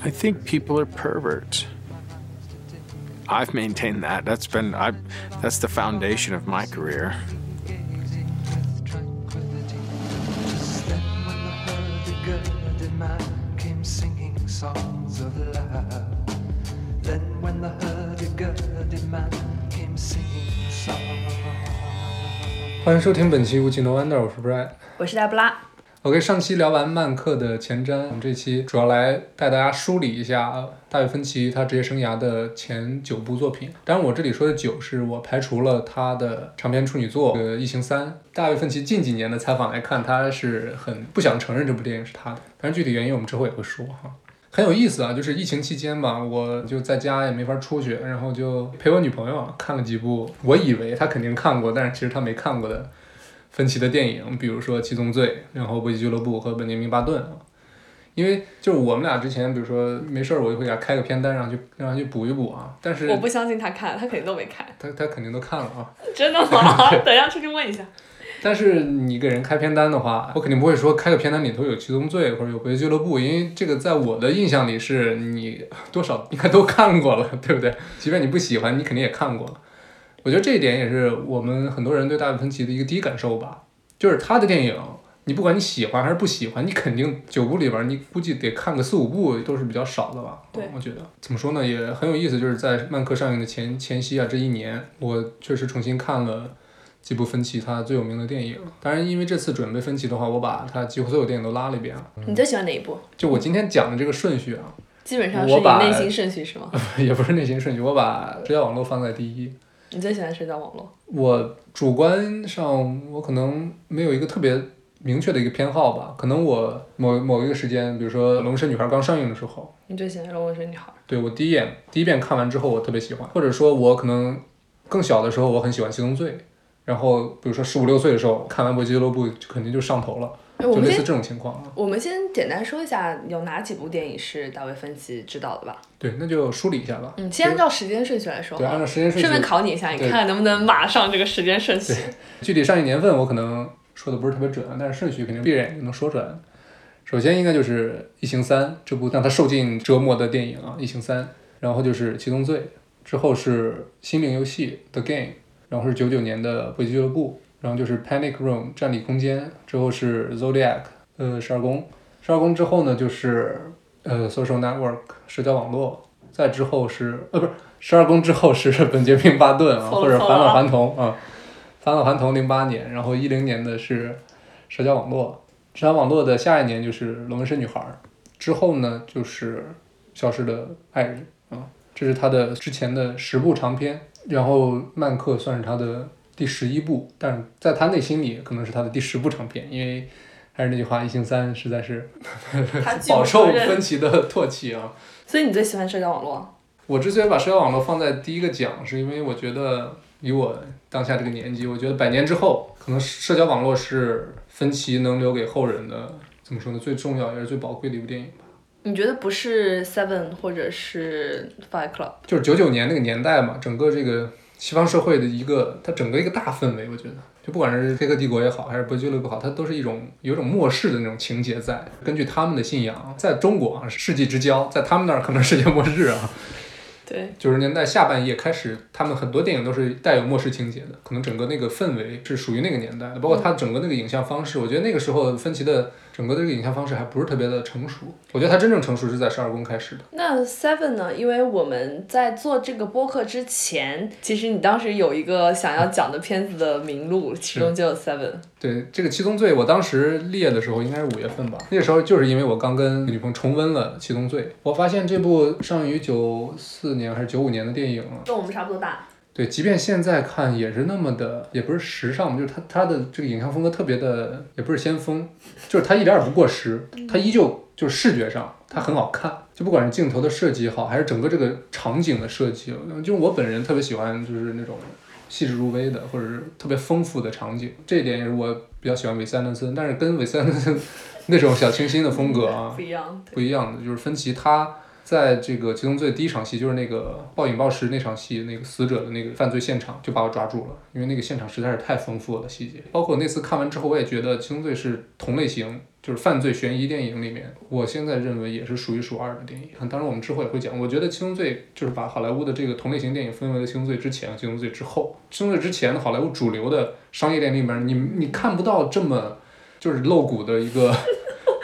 I think people are perverts. I've maintained that. That's been I that's the foundation of my career. Just then when the hurdy-gurdy man came singing songs of love. Then when the hurdy-gurdy man came singing songs. 欢迎收听本期《无情的 Wonder》，我是 Brad。我是黛布拉。OK，上期聊完曼克的前瞻，我们这期主要来带大家梳理一下大卫芬奇他职业生涯的前九部作品。当然，我这里说的九是我排除了他的长篇处女作《呃异形三》。大卫芬奇近几年的采访来看，他是很不想承认这部电影是他的，但是具体原因我们之后也会说哈。很有意思啊，就是疫情期间吧，我就在家也没法出去，然后就陪我女朋友看了几部，我以为她肯定看过，但是其实她没看过的芬奇的电影，比如说《七宗罪》，然后《搏击俱乐部》和《本杰明·巴顿》啊。因为就是我们俩之前，比如说没事儿，我就会给他开个片单，让他去让他去补一补啊。但是我不相信他看，他肯定都没看。他他肯定都看了啊。真的吗？等一下出去问一下。但是你给人开片单的话，我肯定不会说开个片单里头有《七宗罪》或者有《搏击俱乐部》，因为这个在我的印象里是你多少应该都看过了，对不对？即便你不喜欢，你肯定也看过了。我觉得这一点也是我们很多人对大卫芬奇的一个第一感受吧，就是他的电影，你不管你喜欢还是不喜欢，你肯定九部里边你估计得看个四五部都是比较少的吧。对我觉得怎么说呢，也很有意思，就是在漫客上映的前前夕啊，这一年我确实重新看了。几部分奇他最有名的电影，当然因为这次准备芬奇的话，我把他几乎所有电影都拉了一遍啊。你最喜欢哪一部？就我今天讲的这个顺序啊，基本上是内心顺序是吗？也不是内心顺序，我把社交网络放在第一。你最喜欢社交网络？我主观上我可能没有一个特别明确的一个偏好吧，可能我某某一个时间，比如说《龙神女孩》刚上映的时候，你最喜欢《龙纹身女孩》？对我第一眼第一遍看完之后我特别喜欢，或者说我可能更小的时候我很喜欢《七宗罪》，然后比如说十五六岁的时候看完《搏击俱乐部》就肯定就上头了，就类似这种情况啊。我们先简单说一下有哪几部电影是大卫芬奇执导的吧。对，那就梳理一下吧。嗯，先按照时间顺序来说对，按照时间顺序顺便，考你一下，你看看能不能马上这个时间顺序？具体上映年份我可能说的不是特别准啊，但是顺序肯定闭着眼睛能说出来。首先应该就是《异形三》这部让他受尽折磨的电影啊，《异形三》，然后就是《七宗罪》，之后是《心灵游戏》The Game，然后是九九年的《搏击俱乐部》，然后就是《Panic Room》战地空间，之后是《Zodiac》呃十二宫，十二宫之后呢就是呃 Social Network 社交网络，再之后是呃不是十二宫之后是 本杰明巴顿啊，或者返老还童啊，返老还童零八年，然后一零年的是社交网络，社交网络的下一年就是龙纹身女孩儿，之后呢就是消失的爱人啊，这是他的之前的十部长篇，然后曼克算是他的第十一部，但是在他内心里可能是他的第十部长片，因为还是那句话，《异形三》实在是 饱受分歧的唾弃啊。所以你最喜欢社交网络？我之所以把社交网络放在第一个讲，是因为我觉得以我当下这个年纪，我觉得百年之后，可能社交网络是分歧能留给后人的怎么说呢，最重要也是最宝贵的一部电影吧。你觉得不是 Seven 或者是 Fight Club？就是九九年那个年代嘛，整个这个西方社会的一个，它整个一个大氛围，我觉得，就不管是《黑客帝国》也好，还是《搏击俱乐部》好，它都是一种有一种末世的那种情节在。根据他们的信仰，在中国啊世纪之交，在他们那儿可能世界末日啊。对，九十年代下半叶开始，他们很多电影都是带有末世情节的，可能整个那个氛围是属于那个年代的，包括它整个那个影像方式，我觉得那个时候芬奇的整个的这个影像方式还不是特别的成熟，我觉得它真正成熟是在十二宫开始的。那 Seven 呢？因为我们在做这个播客之前，其实你当时有一个想要讲的片子的名录，其中就有 Seven。对这个《七宗罪》，我当时列的时候应该是五月份吧，那个时候就是因为我刚跟女朋友重温了《七宗罪》，我发现这部上映于九四年还是九五年的电影啊，跟我们差不多大。对，即便现在看也是那么的，也不是时尚，就是它它的这个影像风格特别的，也不是先锋，就是它一点儿也不过时，它依旧就是视觉上它很好看，就不管是镜头的设计也好，还是整个这个场景的设计，就是我本人特别喜欢就是那种细致入微的或者是特别丰富的场景，这一点也是我比较喜欢韦斯安德森，但是跟韦斯安德森 那种小清新的风格啊不一样。不一样的，就是芬奇他在这个《七宗罪》第一场戏，就是那个暴饮暴食那场戏，那个死者的那个犯罪现场，就把我抓住了，因为那个现场实在是太丰富了细节。包括那次看完之后，我也觉得《七宗罪》是同类型，就是犯罪悬疑电影里面，我现在认为也是数一数二的电影。当然，我们之后也会讲，我觉得《七宗罪》就是把好莱坞的这个同类型电影分为了《七宗罪》之前和《七宗罪》之后。《七宗罪》之前的好莱坞主流的商业电影里面，你你看不到这么就是露骨的一个，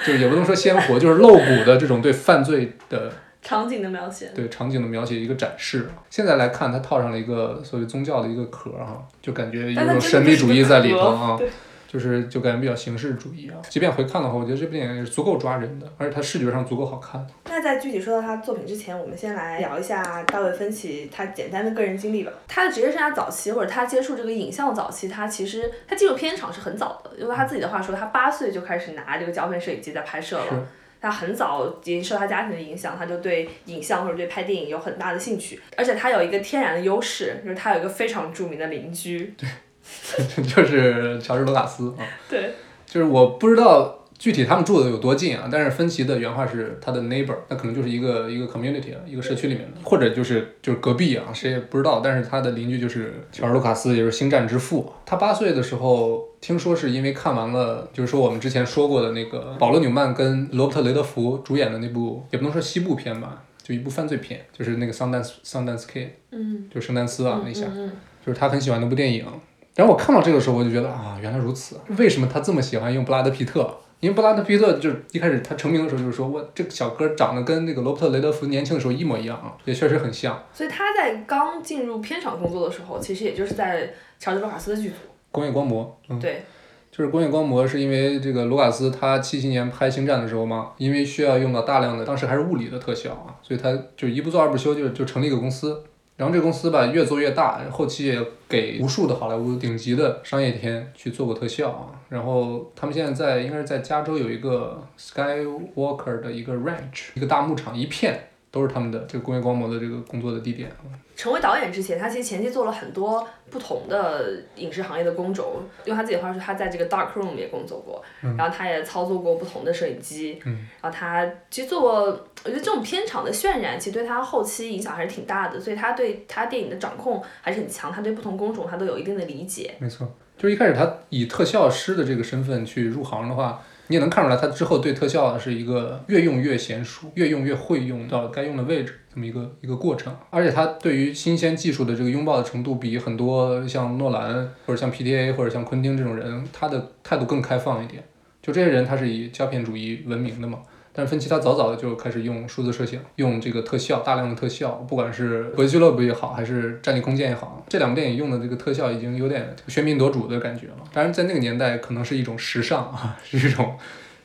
就也不能说鲜活，就是露骨的这种对犯罪的。场景的描写，对场景的描写一个展示。现在来看，它套上了一个所谓宗教的一个壳儿哈，就感觉有种神秘主义在里头啊，就是就感觉比较形式主义啊。即便回看的话，我觉得这部电影也是足够抓人的，而且它视觉上足够好看。那在具体说到他作品之前，我们先来聊一下大卫芬奇他简单的个人经历吧。他的职业生涯早期，或者他接触这个影像早期，他其实他进入片场是很早的，用他自己的话说，他八岁就开始拿这个胶片摄影机在拍摄了。他很早已经受他家庭的影响，他就对影像或者对拍电影有很大的兴趣，而且他有一个天然的优势，就是他有一个非常著名的邻居，对，就是乔治·卢卡斯啊，对，就是我不知道。具体他们住的有多近啊？但是芬奇的原话是他的 neighbor，那可能就是一个一个 community 啊，一个社区里面的，或者就是就是隔壁啊，谁也不知道。但是他的邻居就是乔尔卢卡斯，也是星战之父。他八岁的时候，听说是因为看完了，就是说我们之前说过的那个保罗纽曼跟罗伯特雷德福主演的那部，也不能说西部片吧，就一部犯罪片，就是那个 Sundance Sundance Kid，嗯，就圣丹斯啊那下，嗯就是他很喜欢那部电影。然后我看到这个时候，我就觉得啊，原来如此，为什么他这么喜欢用布拉德皮特？因为布拉德皮特就是一开始他成名的时候就是说，我这个小哥长得跟那个罗伯特雷德福年轻的时候一模一样啊，也确实很像。所以他在刚进入片场工作的时候，其实也就是在乔治卢卡斯的剧组。工业光魔，嗯，对，就是工业光魔是因为这个卢卡斯他七七年拍星战的时候嘛，因为需要用到大量的当时还是物理的特效啊，所以他就一不做二不休就就成立一个公司。然后这个公司吧越做越大，后期也给无数的好莱坞顶级的商业片去做过特效啊。然后他们现在在应该是在加州有一个 Skywalker 的一个 ranch，一个大牧场，一片都是他们的这个工业光魔的这个工作的地点。成为导演之前，他其实前期做了很多不同的影视行业的工种。用他自己的话说，他在这个 dark room 也工作过，然后他也操作过不同的摄影机。嗯，然后他其实做过，我觉得这种片场的渲染，其实对他后期影响还是挺大的。所以他对他电影的掌控还是很强，他对不同工种他都有一定的理解。没错，就是一开始他以特效师的这个身份去入行的话。你也能看出来，他之后对特效是一个越用越娴熟，越用越会用到该用的位置这么一个一个过程。而且他对于新鲜技术的这个拥抱的程度，比很多像诺兰或者像 PDA 或者像昆汀这种人，他的态度更开放一点。就这些人，他是以胶片主义闻名的嘛。但是芬奇他早早的就开始用数字摄像，用这个特效，大量的特效，不管是《国际俱乐部》也好，还是《战地空间》也好，这两部电影用的这个特效已经有点喧宾夺主的感觉了。当然，在那个年代，可能是一种时尚啊，是一种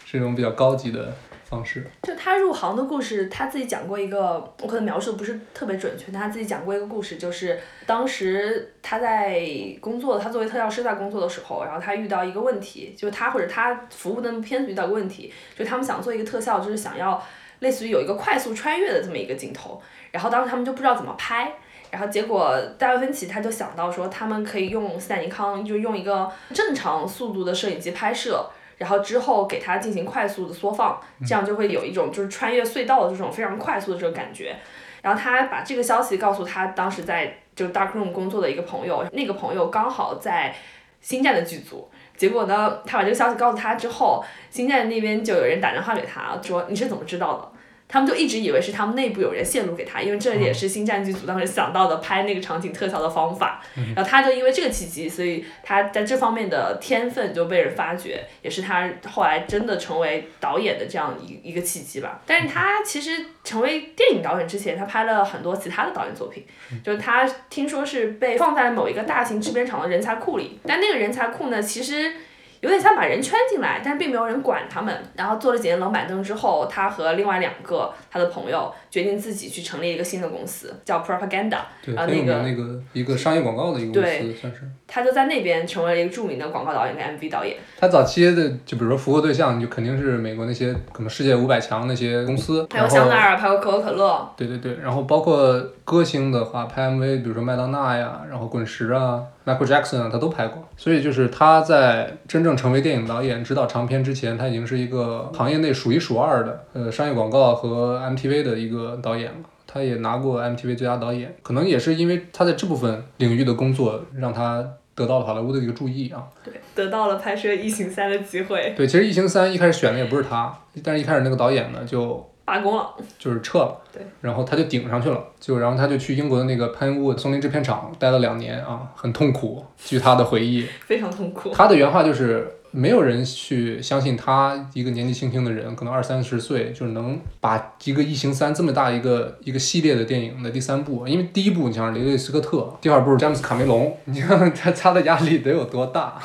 是一种比较高级的方式。就他入行的故事，他自己讲过一个，我可能描述不是特别准确，他自己讲过一个故事，就是当时他在工作，他作为特效师在工作的时候，然后他遇到一个问题，就他或者他服务的片子遇到个问题，就他们想做一个特效，就是想要类似于有一个快速穿越的这么一个镜头，然后当时他们就不知道怎么拍。然后结果大卫芬奇他就想到说，他们可以用斯坦尼康，就用一个正常速度的摄影机拍摄，然后之后给它进行快速的缩放，这样就会有一种就是穿越隧道的这种非常快速的这种感觉。然后他把这个消息告诉他当时在就 Dark Room 工作的一个朋友，那个朋友刚好在星战的剧组。结果呢，他把这个消息告诉他之后，星战那边就有人打电话给他说：“你是怎么知道的？”他们就一直以为是他们内部有人泄露给他，因为这也是星战剧组当时想到的拍那个场景特效的方法。然后他就因为这个契机，所以他在这方面的天分就被人发掘，也是他后来真的成为导演的这样一一个契机吧。但是他其实成为电影导演之前，他拍了很多其他的导演作品，就是他听说是被放在某一个大型制片厂的人才库里，但那个人才库呢，其实。有点像把人圈进来，但是并没有人管他们。然后做了几年冷板凳之后，他和另外两个他的朋友决定自己去成立一个新的公司，叫 Propaganda。对，然后那个那个一个商业广告的一个公司算是。他就在那边成为了一个著名的广告导演跟 MV 导演。他早期的就比如说服务对象，就肯定是美国那些可能世界五百强那些公司。还有香奈儿，还有可口可乐。对对对，然后包括歌星的话，拍 MV，比如说麦当娜呀，然后滚石啊。Michael Jackson 啊，他都拍过。所以就是他在真正成为电影导演、指导长片之前，他已经是一个行业内数一数二的呃商业广告和 MTV 的一个导演了。他也拿过 MTV 最佳导演，可能也是因为他在这部分领域的工作，让他得到了好莱坞的一个注意啊。对，得到了拍摄《异形三》的机会，对，其实《异形三》一开始选的也不是他，但是一开始那个导演呢就罢工了。就是撤了，对，然后他就顶上去了，就然后他就去英国的那个喷雾松林制片厂待了两年啊，很痛苦。据他的回忆，非常痛苦。他的原话就是。没有人去相信他一个年纪轻轻的人，可能二三十岁，就是能把一个《异形三》这么大一个一个系列的电影的第三部，因为第一部你像雷瑞斯科特，第二部詹姆斯卡梅隆，你看看他他的压力得有多大？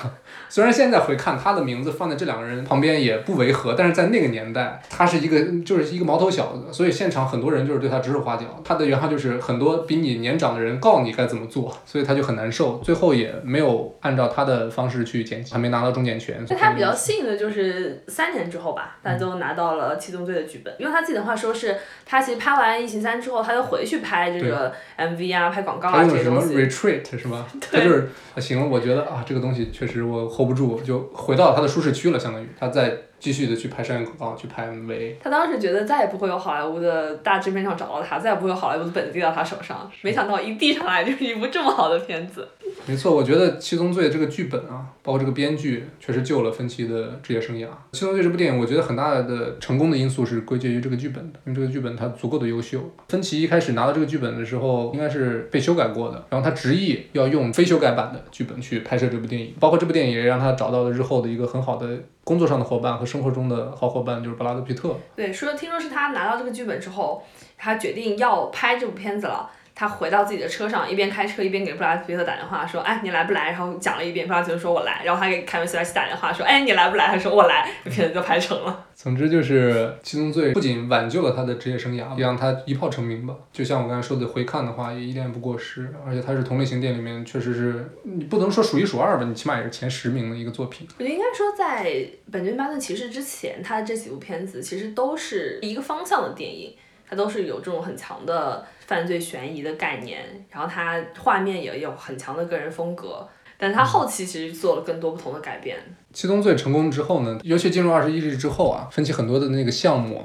虽然现在回看他的名字放在这两个人旁边也不违和，但是在那个年代，他是一个就是一个毛头小子，所以现场很多人就是对他指手画脚。他的原话就是很多比你年长的人告你该怎么做，所以他就很难受，最后也没有按照他的方式去剪辑，还没拿到终剪权。那他比较幸运的就是三年之后吧，大家都拿到了《七宗罪》的剧本，用他自己的话说是，他其实拍完《异形三》之后，他又回去拍这个 MV 啊、拍广告啊这他用什么 retreat 是吧？他就是啊行，我觉得啊这个东西确实我 hold 不住，就回到他的舒适区了，相当于他在继续的去拍商业广告，去拍 MV。他当时觉得再也不会有好莱坞的大制片厂找到他，再也不会有好莱坞的本子递到他手上。没想到一递上来就是一部这么好的片子。没错，我觉得《七宗罪》这个剧本啊，包括这个编剧，确实救了芬奇的职业生涯。《七宗罪》这部电影，我觉得很大的成功的因素是归结于这个剧本的，因为这个剧本它足够的优秀。芬奇一开始拿到这个剧本的时候，应该是被修改过的，然后他执意要用非修改版的剧本去拍摄这部电影，包括这部电影也让他找到了日后的一个很好的工作上的伙伴和生活中的好伙伴，就是布拉德皮特。对，说听说是他拿到这个剧本之后，他决定要拍这部片子了。他回到自己的车上，一边开车一边给布拉德皮特打电话说：“哎，你来不来？”然后讲了一遍，布拉德皮特说：“我来。”然后他给凯文·斯莱奇打电话说：“哎，你来不来？”他说：“我来。”这片子就拍成了。总之就是《七宗罪》不仅挽救了他的职业生涯，也让他一炮成名吧。就像我刚才说的，回看的话也一点也不过时，而且他是同类型电影里面确实是你不能说数一数二吧，你起码也是前十名的一个作品。我觉得应该说，在《本杰明·巴顿骑士》之前，他的这几部片子其实都是一个方向的电影，它都是有这种很强的犯罪悬疑的概念，然后它画面也有很强的个人风格。但是他后期其实做了更多不同的改变。七宗罪成功之后呢，尤其进入二十一世纪之后啊，分歧很多的那个项目啊，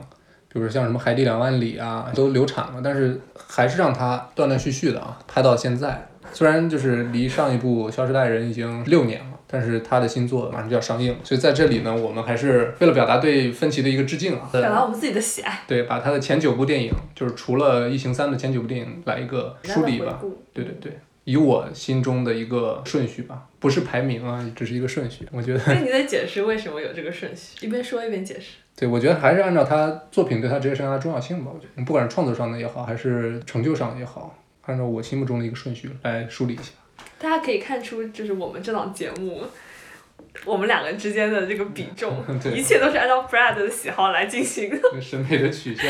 比如像什么海底两万里啊，都流产了，但是还是让它断断续续的啊，拍到现在。虽然就是离上一部《消失代人》已经六年了，但是他的新作马上就要上映，所以在这里呢，我们还是为了表达对芬奇的一个致敬啊，表达我们自己的喜爱，对，把他的前九部电影，就是除了《异形三》的前九部电影来一个梳理吧。对对对，以我心中的一个顺序吧，不是排名啊，只是一个顺序。我觉得，那你得解释为什么有这个顺序，一边说一边解释。对我觉得还是按照他作品对他职业生涯的重要性吧。我觉得，不管是创作上的也好，还是成就上也好，按照我心目中的一个顺序来梳理一下。大家可以看出，就是我们这档节目，我们两个之间的这个比重，对一切都是按照 Brad 的喜好来进行的。审美的取向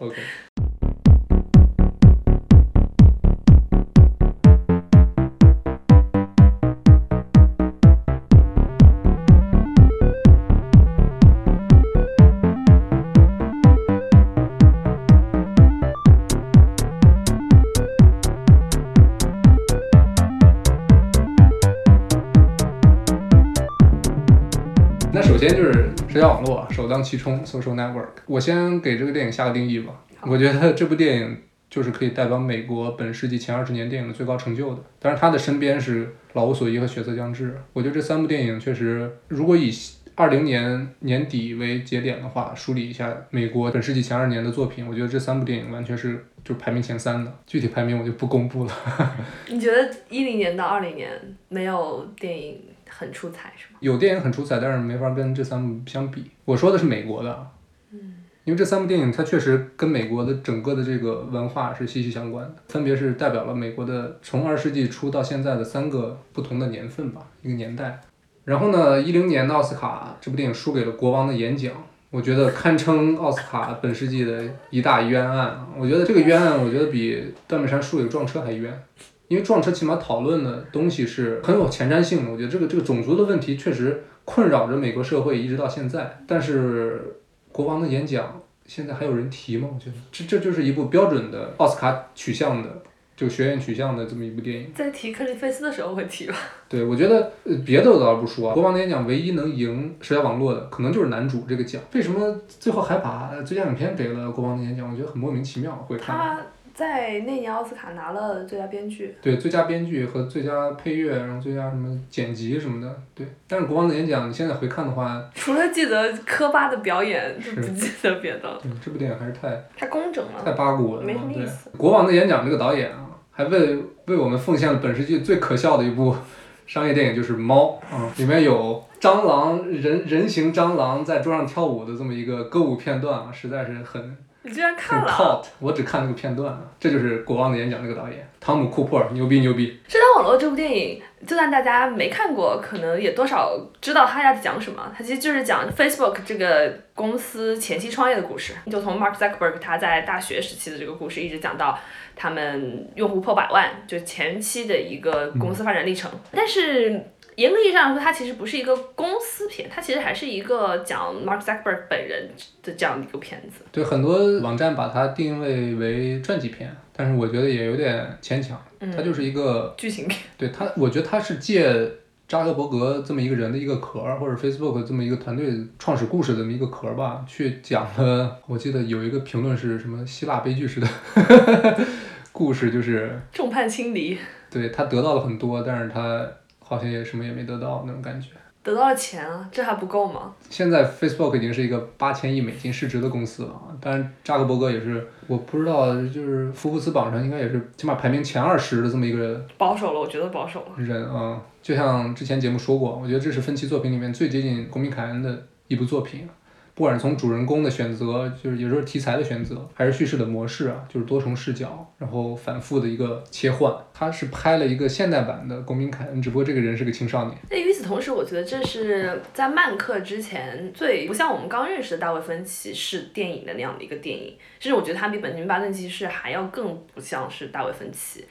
？OK。网络首当其冲，social network。我先给这个电影下个定义吧。我觉得这部电影就是可以代表美国本世纪前二十年电影的最高成就的。但是，他的身边是《老无所依》和《血色将至》。我觉得这三部电影确实，如果以二零年年底为节点的话，梳理一下美国本世纪前二十年的作品，我觉得这三部电影完全是就排名前三的。具体排名我就不公布了。你觉得一零年到二零年没有电影很出彩是吗？有电影很出彩，但是没法跟这三部相比。我说的是美国的，嗯因为这三部电影它确实跟美国的整个的这个文化是息息相关的，分别是代表了美国的从二十世纪初到现在的三个不同的年份吧，一个年代。然后呢，一零年的奥斯卡这部电影输给了《国王的演讲》，我觉得堪称奥斯卡本世纪的一大冤案啊。我觉得这个冤案，我觉得比断背山输给撞车还冤。因为撞车起码讨论的东西是很有前瞻性的，我觉得这个这个种族的问题确实困扰着美国社会一直到现在。但是国王的演讲现在还有人提吗？我觉得这这就是一部标准的奥斯卡取向的这就学院取向的这么一部电影。在提克里菲斯的时候会提吧。对，我觉得呃别的我倒不说啊，国王的演讲唯一能赢社交网络的，可能就是男主这个奖。为什么最后还把最佳影片给了国王的演讲？我觉得很莫名其妙。会看他在那年奥斯卡拿了最佳编剧。对最佳编剧和最佳配乐，然后最佳什么剪辑什么的，对。但是国王的演讲，你现在回看的话，除了记得科巴的表演，就不记得别的。对这部电影还是太太工整了。太八股了。没什么意思，国王的演讲这个导演啊，还为为我们奉献了本世纪最可笑的一部 商业电影，就是《猫》啊、里面有蟑螂人人形蟑螂在桌上跳舞的这么一个歌舞片段啊，实在是很你居然很看了？cult。我只看那个片段啊，这就是国王的演讲那个导演汤姆库珀，牛逼牛逼。社交网络这部电影，就算大家没看过，可能也多少知道他在讲什么。他其实就是讲 Facebook 这个公司前期创业的故事，就从 Mark Zuckerberg 他在大学时期的这个故事，一直讲到他们用户破百万，就前期的一个公司发展历程。但是严格意义上来说，它其实不是一个公司片，它其实还是一个讲 Mark Zuckerberg 本人的这样的一个片子。对，很多网站把它定位为传记片，但是我觉得也有点牵强。它就是一个剧情片，对它，我觉得它是借扎克伯格这么一个人的一个壳儿，或者 Facebook 这么一个团队创始故事这么一个壳儿吧，去讲了。我记得有一个评论是什么希腊悲剧式的 故事，就是众叛亲离，对他得到了很多，但是他好像也什么也没得到那种感觉。得到了钱啊，这还不够吗？现在 Facebook 已经是一个八千亿美金市值的公司了啊，当然扎克伯格也是，我不知道，就是福布斯榜上应该也是起码排名前二十的这么一个保守了，我觉得保守了。人啊，就像之前节目说过，我觉得这是芬奇作品里面最接近公民凯恩的一部作品。不管是从主人公的选择，就是有时候题材的选择，还是叙事的模式啊，就是多重视角，然后反复的一个切换。他是拍了一个现代版的公民凯恩，只不过这个人是个青少年。那与此同时，我觉得这是在曼克之前最不像我们刚认识的大卫芬奇式电影的那样的一个电影。甚至我觉得他比本杰明巴顿骑士还要更不像是大卫芬奇。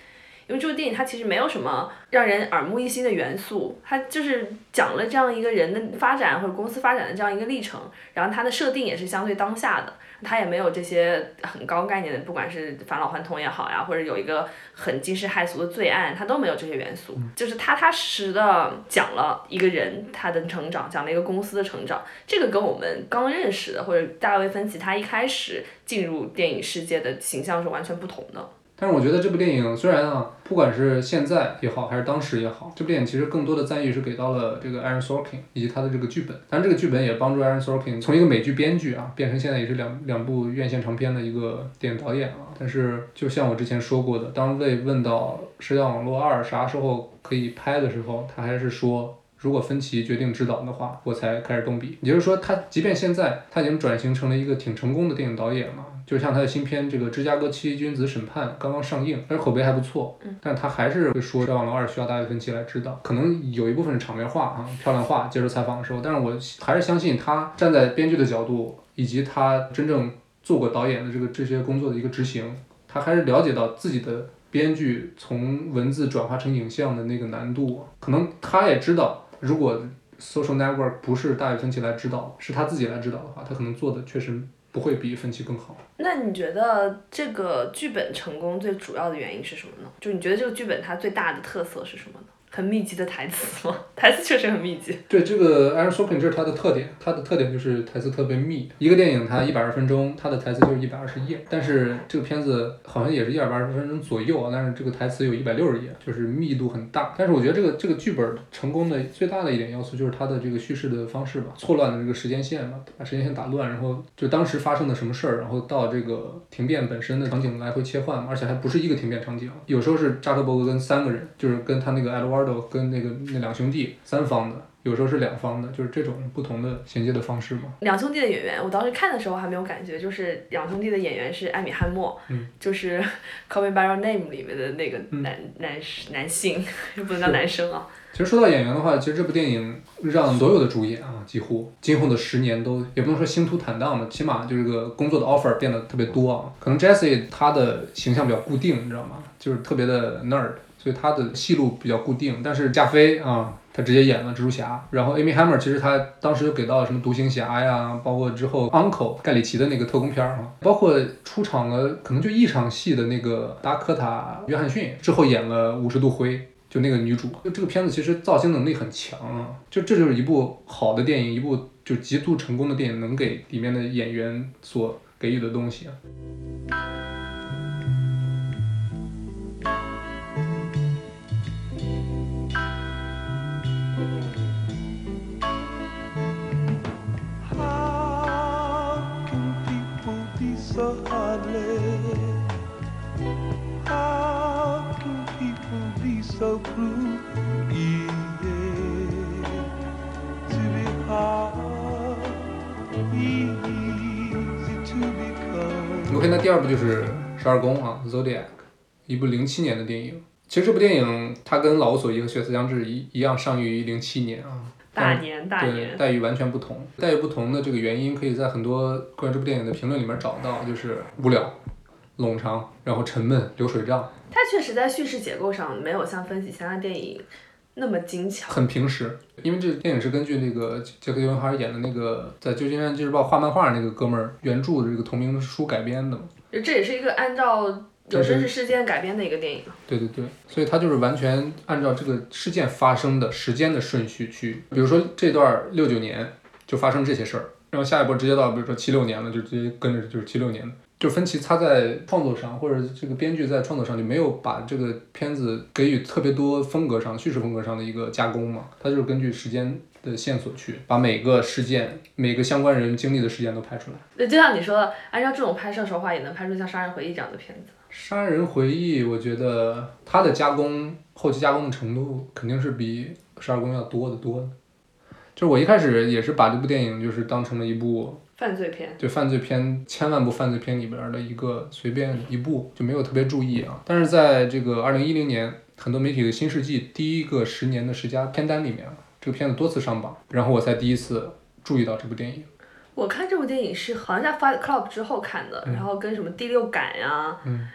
因为这部电影它其实没有什么让人耳目一新的元素，它就是讲了这样一个人的发展或者公司发展的这样一个历程，然后它的设定也是相对当下的，它也没有这些很高概念的，不管是返老还童也好呀，或者有一个很惊世骇俗的罪案，它都没有这些元素，就是踏踏实实的讲了一个人他的成长，讲了一个公司的成长，这个跟我们刚认识的或者大卫芬奇他一开始进入电影世界的形象是完全不同的。但是我觉得这部电影虽然啊，不管是现在也好，还是当时也好，这部电影其实更多的赞誉是给到了这个 Aaron Sorkin 以及他的这个剧本。当然，这个剧本也帮助 Aaron Sorkin 从一个美剧编剧啊，变成现在也是两两部院线长片的一个电影导演啊。但是，就像我之前说过的，当被问到《社交网络二》啥时候可以拍的时候，他还是说。如果芬奇决定执导的话，我才开始动笔。也就是说，他即便现在他已经转型成了一个挺成功的电影导演了，就像他的新片这个《芝加哥七君子审判》刚刚上映，但是口碑还不错。嗯，但他还是会说《社网络二》需要大卫芬奇来指导，可能有一部分是场面化啊、漂亮话。接受采访的时候，但是我还是相信他站在编剧的角度，以及他真正做过导演的这个这些工作的一个执行，他还是了解到自己的编剧从文字转化成影像的那个难度，可能他也知道。如果 Social Network 不是大卫芬奇来指导，是他自己来指导的话，他可能做的确实不会比分期更好。那你觉得这个剧本成功最主要的原因是什么呢？就你觉得这个剧本它最大的特色是什么呢？很密集的台词吗？台词确实很密集。对这个 Aaron Sorkin 这是他的特点，他的特点就是台词特别密。一个电影它一百二十分钟，它的台词就是一百二十页，但是这个片子好像也是一百二十分钟左右啊，但是这个台词有一百六十页，就是密度很大。但是我觉得这个这个剧本成功的最大的一点要素就是它的这个叙事的方式吧，错乱的这个时间线嘛，把时间线打乱，然后就当时发生的什么事儿，然后到这个停电本身的场景来回切换，而且还不是一个停电场景，有时候是扎克伯格跟三个人，就是跟他那个跟那个那两兄弟三方的。有时候是两方的，就是这种不同的衔接的方式嘛。两兄弟的演员，我当时看的时候还没有感觉，就是两兄弟的演员是艾米汉默，嗯、就是 《Call Me by Your Name》里面的那个男、嗯、男男性，又 不能叫男生啊。其实说到演员的话，其实这部电影让所有的主演啊，几乎今后的十年都也不能说星途坦荡吧，起码就这个工作的 offer 变得特别多啊。可能 Jesse 他的形象比较固定，你知道吗？就是特别的 nerd。所以他的戏路比较固定。但是加菲啊，他直接演了蜘蛛侠，然后 Amy Hammer 其实他当时给到了什么独行侠呀，包括之后 Uncle 盖里奇的那个特工片儿啊，包括出场了可能就一场戏的那个达科塔约翰逊之后演了五十度灰。就那个女主，这个片子其实造型能力很强啊，就这就是一部好的电影，一部就极度成功的电影能给里面的演员所给予的东西啊。How can people be so hard so cruel? Yeah, to be hard, easy to become. OK，那第二部就是《十二宫》啊，《Zodiac》，一部零七年的电影。其实这部电影它跟《老无所依》和《血色将至》一一样上映于零七年啊，大年大对，年，待遇完全不同。待遇不同的这个原因，可以在很多关于这部电影的评论里面找到，就是无聊、冗长，然后沉闷、流水账，它确实在叙事结构上没有像分析其他电影那么精巧。很平实。因为这电影是根据那个杰克·迪伦哈尔演的那个在《旧金山纪日报》画漫画那个哥们儿原著的这个同名书改编的嘛。这也是一个按照有真实事件改编的一个电影。对对对，所以它就是完全按照这个事件发生的时间的顺序去，比如说这段六九年就发生这些事儿，然后下一波直接到比如说七六年了，就直接跟着就是七六年。就芬奇他在创作上，或者这个编剧在创作上就没有把这个片子给予特别多风格上、叙事风格上的一个加工嘛，他就是根据时间的线索去把每个事件、每个相关人经历的事件都拍出来。对，就像你说的，按照这种拍摄手法，也能拍出像《杀人回忆》这样的片子。杀人回忆，我觉得它的加工后期加工的程度肯定是比十二宫要多得多的。就是我一开始也是把这部电影就是当成了一部犯罪片，对犯罪片千万部犯罪片里边儿的一个随便一部，就没有特别注意啊。但是在这个二零一零年，很多媒体的新世纪第一个十年的十佳片单里面，这个片子多次上榜，然后我才第一次注意到这部电影。我看这部电影是好像在《Fight Club》之后看的，然后跟什么《第六感》呀，嗯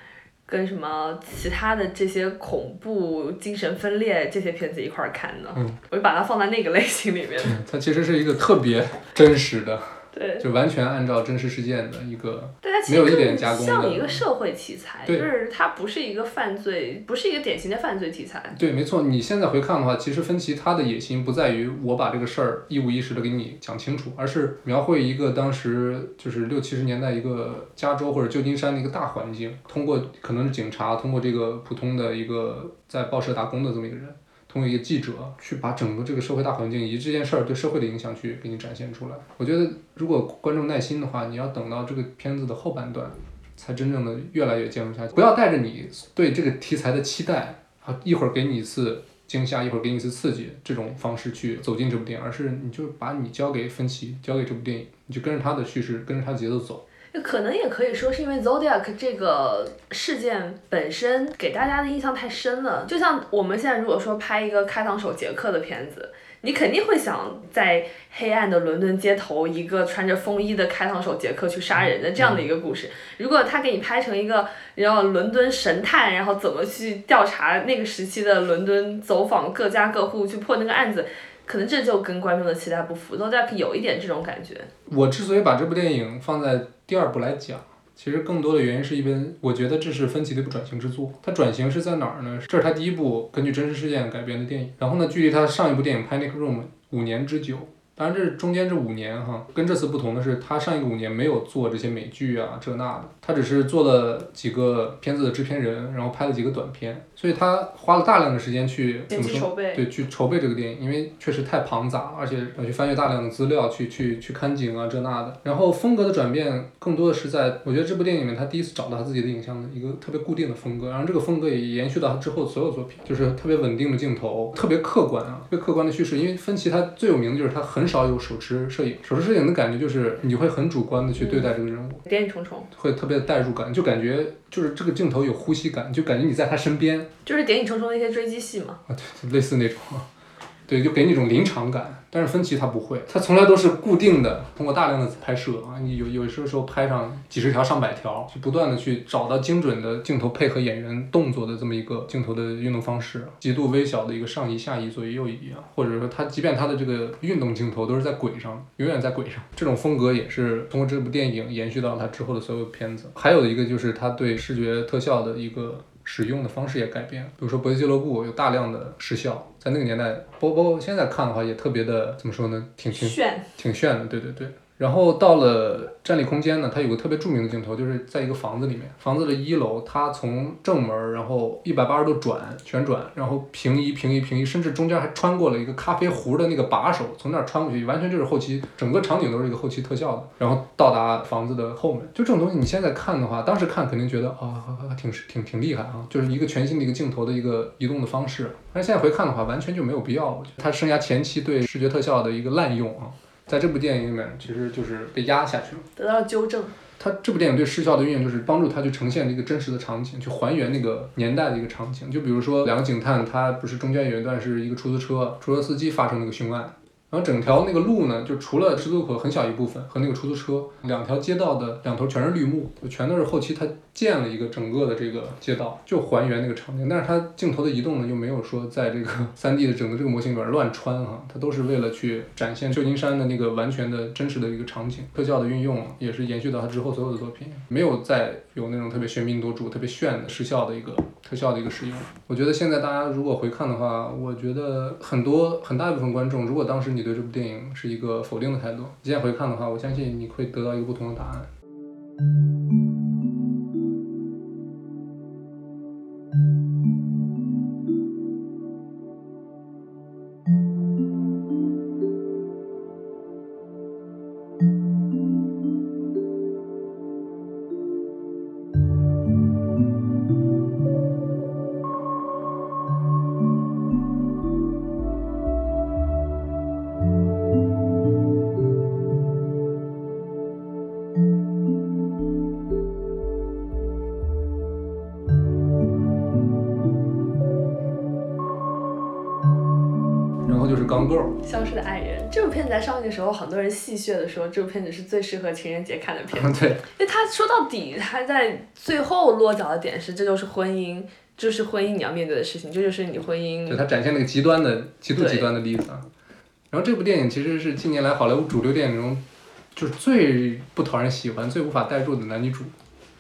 跟什么其他的这些恐怖、精神分裂这些片子一块儿看的，嗯我就把它放在那个类型里面。它其实是一个特别真实的，对，就完全按照真实事件的一个对它没有一点加工的像一个社会题材，就是它不是一个犯罪，不是一个典型的犯罪题材。对，没错。你现在回看的话，其实芬奇他的野心不在于我把这个事儿一五一十的给你讲清楚，而是描绘一个当时就是六七十年代一个加州或者旧金山的一个大环境，通过可能是警察，通过这个普通的一个在报社打工的这么一个人，通过一个记者去把整个这个社会大环境以及这件事儿对社会的影响去给你展现出来。我觉得如果观众耐心的话，你要等到这个片子的后半段。才真正的越来越进入下去，不要带着你对这个题材的期待啊，一会儿给你一次惊吓，一会儿给你一次刺激，这种方式去走进这部电影，而是你就把你交给芬奇，交给这部电影，你就跟着他的叙事，跟着他的节奏走。可能也可以说是因为 Zodiac 这个事件本身给大家的印象太深了，就像我们现在如果说拍一个开膛手杰克的片子，你肯定会想在黑暗的伦敦街头，一个穿着风衣的开膛手杰克去杀人的这样的一个故事。如果他给你拍成一个，然后伦敦神探，然后怎么去调查那个时期的伦敦，走访各家各户去破那个案子，可能这就跟观众的期待不符。noda 有一点这种感觉。我之所以把这部电影放在第二部来讲，其实更多的原因是因为我觉得这是芬奇的一部转型之作。它转型是在哪儿呢？这是他第一部根据真实事件改编的电影。然后呢，距离他上一部电影《Panic Room》五年之久。当然，这中间这五年哈，跟这次不同的是，他上一个五年没有做这些美剧啊这那的，他只是做了几个片子的制片人，然后拍了几个短片，所以他花了大量的时间去怎么说？筹备，对，去筹备这个电影，因为确实太庞杂，而且要去翻阅大量的资料，去去去看景啊这那的。然后风格的转变更多的是在，我觉得这部电影里面他第一次找到他自己的影像的一个特别固定的风格，然后这个风格也延续到他之后所有作品，就是特别稳定的镜头，特别客观啊，特别客观的叙事。因为芬奇他最有名的就是他很少有手持摄影，手持摄影的感觉就是你会很主观的去对待这个人物。谍影重重，会特别的代入感，就感觉就是这个镜头有呼吸感，就感觉你在他身边，就是谍影重重的一些追击戏嘛。啊对类似那种，对，就给你一种临场感。但是芬奇他不会，他从来都是固定的，通过大量的拍摄啊，你有有时候拍上几十条、上百条，去不断的去找到精准的镜头配合演员动作的这么一个镜头的运动方式，极度微小的一个上移、下移、左移、右移啊，或者说他即便他的这个运动镜头都是在轨上，永远在轨上，这种风格也是通过这部电影延续到他之后的所有片子。还有一个就是他对视觉特效的一个。使用的方式也改变，比如说《搏击俱乐部》有大量的时效，在那个年代，包包括现在看的话，也特别的怎么说呢？挺挺炫，挺炫的，对对对。然后到了站立空间呢，它有个特别著名的镜头，就是在一个房子里面，房子的一楼，它从正门，然后一百八十度转旋转，然后平移平移平移，甚至中间还穿过了一个咖啡壶的那个把手，从那儿穿过去，完全就是后期，整个场景都是一个后期特效的，然后到达房子的后面，就这种东西，你现在看的话，当时看肯定觉得啊，挺挺挺厉害啊，就是一个全新的一个镜头的一个移动的方式，但是现在回看的话，完全就没有必要，我觉得他生涯前期对视觉特效的一个滥用啊。在这部电影里面，其实就是被压下去了，得到了纠正。他这部电影对视效的运用，就是帮助他去呈现一个真实的场景，去还原那个年代的一个场景。就比如说两个警探，他不是中间有一段是一个出租车，出租车司机发生那个凶案。然后整条那个路呢，就除了十字路口很小一部分和那个出租车，两条街道的两头全是绿幕，就全都是后期他建了一个整个的这个街道，就还原那个场景。但是它镜头的移动呢，又没有说在这个三 D 的整个这个模型里边乱穿哈，它都是为了去展现旧金山的那个完全的真实的一个场景。特效的运用也是延续到它之后所有的作品，没有再有那种特别喧宾夺主、特别炫的视效的一个特效的一个使用。我觉得现在大家如果回看的话，我觉得很多很大一部分观众，如果当时你对这部电影是一个否定的态度。现在回看的话，我相信你会得到一个不同的答案。在上映的时候，很多人戏谑的说，这部片子是最适合情人节看的片子。对，因为他说到底，他在最后落脚的点是，这就是婚姻，就是婚姻你要面对的事情，这就是你婚姻。对他展现了一个极端的、极度极端的例子。然后这部电影其实是近年来好莱坞主流电影中，就是最不讨人喜欢、最无法代入的男女主，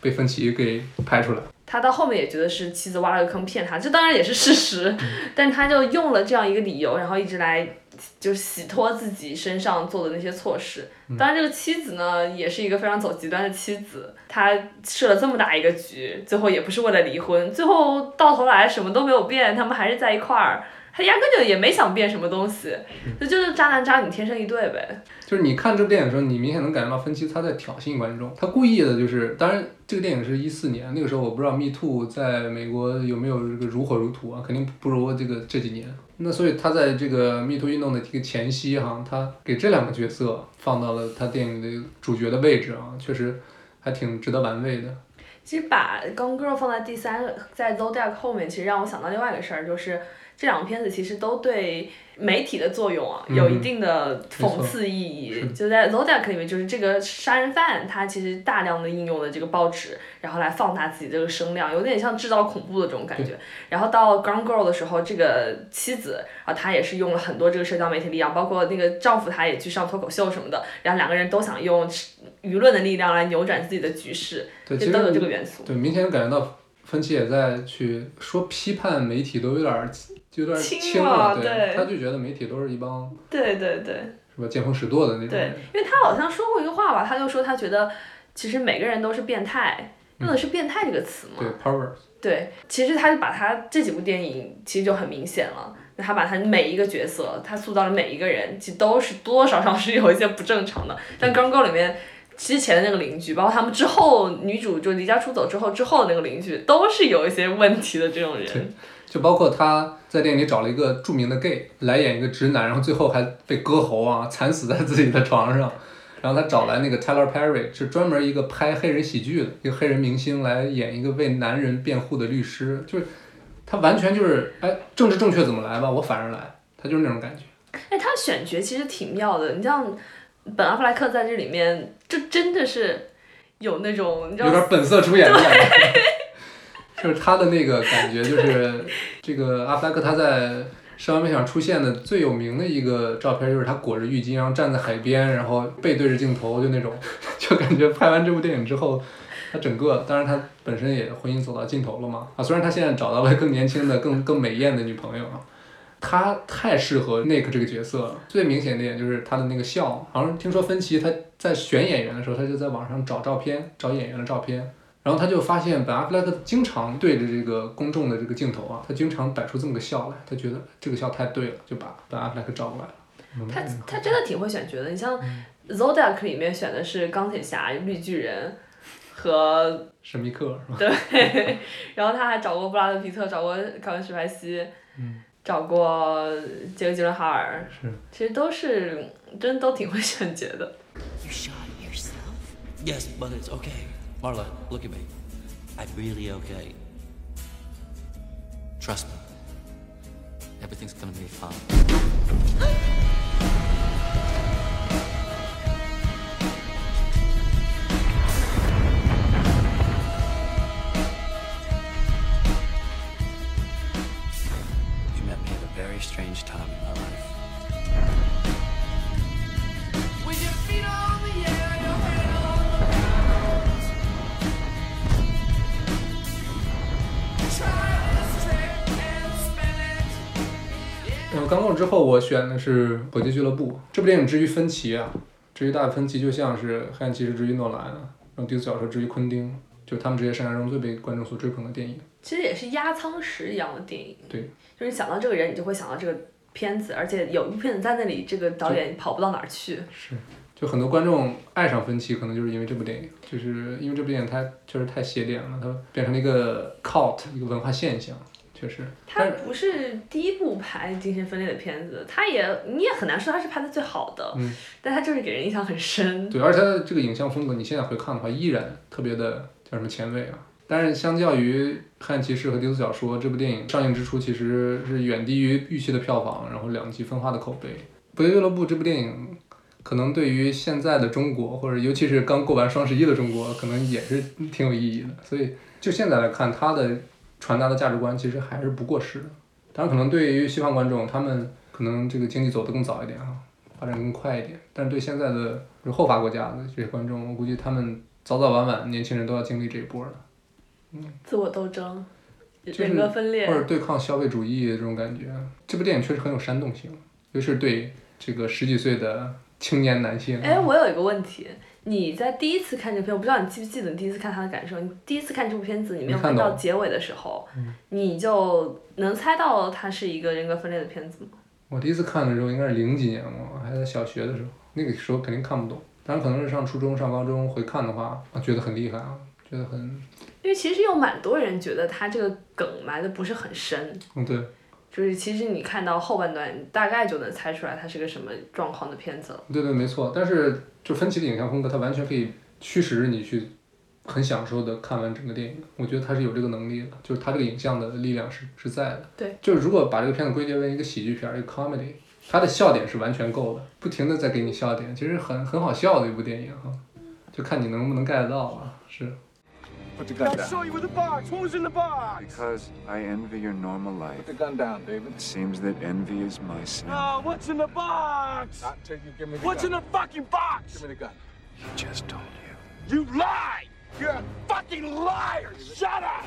被芬奇给拍出来。他到后面也觉得是妻子挖了个坑骗他，这当然也是事实，但他就用了这样一个理由，然后一直来就洗脱自己身上做的那些错事。当然，这个妻子呢，也是一个非常走极端的妻子，她设了这么大一个局，最后也不是为了离婚，最后到头来什么都没有变，他们还是在一块儿。他压根就也没想变什么东西，那就是渣男渣女天生一对呗。就是你看这部电影的时候，你明显能感觉到芬奇他在挑衅观众，他故意的就是，当然这个电影是一四年，那个时候我不知道 Me Too 在美国有没有这个如火如荼啊，肯定不如这个这几年。那所以他在这个 Me Too 运动的这个前夕哈，他给这两个角色放到了他电影的主角的位置啊，确实还挺值得玩味的。其实把《Gone Girl》放在第三，在《Zodiac》后面，其实让我想到另外一个事儿，就是。这两个片子其实都对媒体的作用啊有一定的讽刺意义。就在《Zodiac》里面，就是这个杀人犯他其实大量的应用了这个报纸，然后来放大自己这个声量，有点像制造恐怖的这种感觉。然后到《Gone Girl》的时候，这个妻子啊，她也是用了很多这个社交媒体力量，包括那个丈夫他也去上脱口秀什么的，然后两个人都想用舆论的力量来扭转自己的局势，对，都有这个元素。对，明显感觉到芬奇也在去说批判媒体都有点。有点轻了，对，他就觉得媒体都是一帮，对对对，是吧？见风使舵的那种。对，因为他好像说过一个话吧，他就说他觉得，其实每个人都是变态，用的是“变态”这个词嘛。对，power。对，其实他就把他这几部电影其实就很明显了，他把他每一个角色，他塑造的每一个人，其实都是多多少少是有一些不正常的。但《刚刚里面之前的那个邻居，包括他们之后女主就离家出走之后之后那个邻居，都是有一些问题的这种人。就包括他在电影里找了一个著名的 gay 来演一个直男，然后最后还被割喉啊，惨死在自己的床上。然后他找来那个 Tyler Perry，是专门一个拍黑人喜剧的一个黑人明星来演一个为男人辩护的律师，就是他完全就是哎政治正确怎么来吧，我反着来，他就是那种感觉。哎，他选角其实挺妙的，你像本阿弗莱克在这里面，就真的是有那种你知道有点本色出演的感觉。就是他的那个感觉，就是这个阿弗莱克他在《生化危险》出现的最有名的一个照片，就是他裹着浴巾，然后站在海边，然后背对着镜头，就那种，就感觉拍完这部电影之后，他整个，当然他本身也婚姻走到尽头了嘛，啊，虽然他现在找到了更年轻的、更更美艳的女朋友啊。他太适合 Nick 这个角色了。最明显的一点就是他的那个笑，好像听说芬奇他在选演员的时候，他就在网上找照片，找演员的照片，然后他就发现本阿弗莱克经常对着这个公众的这个镜头啊，他经常摆出这么个笑来，他觉得这个笑太对了，就把本阿弗莱克找过来了。他他真的挺会选角的，你像 Zodiac 里面选的是钢铁侠、绿巨人和神秘客是吧？对，然后他还找过布拉德皮特，找过凯文史派西，嗯找过杰克吉伦哈尔，是。其实都是真都挺会选角的。You shot yourself? Yes, but it's okay. Marla, look at me. I'm really okay. Trust me. Everything's gonna be fine. 之后，我选的是《火箭俱乐部》这部电影。至于芬奇啊，至于大卫芬奇，就像是《黑暗骑士》之于诺兰啊，然后《第四小说》之于昆汀，就他们这些生涯中最被观众所追捧的电影。其实也是压舱石一样的电影。对。就是想到这个人，你就会想到这个片子，而且有一部片子在那里，这个导演跑不到哪儿去。是，就很多观众爱上芬奇，可能就是因为这部电影，就是因为这部电影它确实太邪典了，它变成了一个 cult 一个文化现象，确实。它不是第一部拍精神分裂的片子，它也你也很难说它是拍的最好的，嗯但它就是给人印象很深。对，而且它的这个影像风格，你现在回看的话，依然特别的叫什么前卫啊。但是相较于《黑暗骑士》和《低俗小说》，这部电影上映之初其实是远低于预期的票房，然后两极分化的口碑。《不夜俱乐部》这部电影，可能对于现在的中国，或者尤其是刚过完双十一的中国，可能也是挺有意义的。所以就现在来看，它的传达的价值观其实还是不过时的。当然，可能对于西方观众，他们可能这个经济走得更早一点啊，发展更快一点。但是对现在的就后发国家的这些观众，我估计他们早早晚晚年轻人都要经历这一波的。自我斗争，就是人格分裂或，者对抗消费主义这种感觉。这部电影确实很有煽动性，尤其是对这个十几岁的青年男性。哎，我有一个问题，你在第一次看这片，我不知道你记不记得你第一次看他的感受。你第一次看这部片子，你没有看到到结尾的时候，嗯你就能猜到它是一个人格分裂的片子吗？我第一次看的时候应该是零几年嘛，我还在小学的时候，那个时候肯定看不懂。当然可能是上初中、上高中回看的话，啊觉得很厉害啊，觉得很，因为其实有蛮多人觉得他这个梗埋的不是很深，嗯对，就是其实你看到后半段，你大概就能猜出来它是个什么状况的片子了。对对没错。但是就分歧的影像风格，它完全可以驱使你去很享受的看完整个电影。我觉得它是有这个能力的，就是它这个影像的力量是是在的。对，就是如果把这个片子归结为一个喜剧片儿，一个 comedy，它的笑点是完全够的，不停的在给你笑点，其实很很好笑的一部电影哈，就看你能不能 get 到吧。是，Put the gun I down. saw you with the box. What was in the box? Because I envy your normal life. Put the gun down, David. It seems that envy is my sin. Oh, what's in the box? Not till you give me the What's in gun. the fucking box? Give me the gun. He just told you. You lied! You're a fucking liar! Shut up!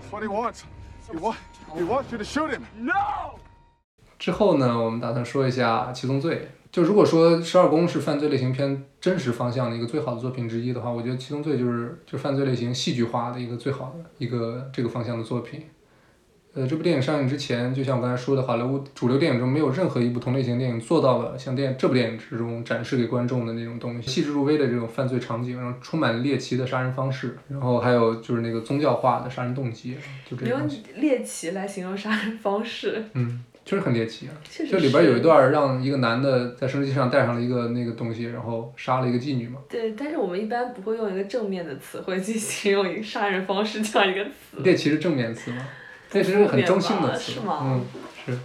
That's what he wants. He, wa- he wants you to shoot him. No! 之后呢，我们打算说一下《七宗罪》。 就如果说《十二宫》是犯罪类型片真实方向的一个最好的作品之一的话，我觉得《七宗罪》就是就犯罪类型戏剧化的一个最好的一个这个方向的作品。呃，这部电影上映之前，就像我刚才说的，好莱坞主流电影中没有任何一部同类型电影做到了像电这部电影之中展示给观众的那种东西，细致入微的这种犯罪场景，然后充满猎奇的杀人方式，然后还有就是那个宗教化的杀人动机，就这你用，猎奇来形容杀人方式，嗯，确实很猎奇啊。就里边有一段让一个男的在生殖器上带上了一个那个东西，然后杀了一个妓女嘛。对，但是我们一般不会用一个正面的词汇去 形容一个杀人方式这样一个词。猎奇是正面词吗？猎奇是很中性的词。吗嗯，是。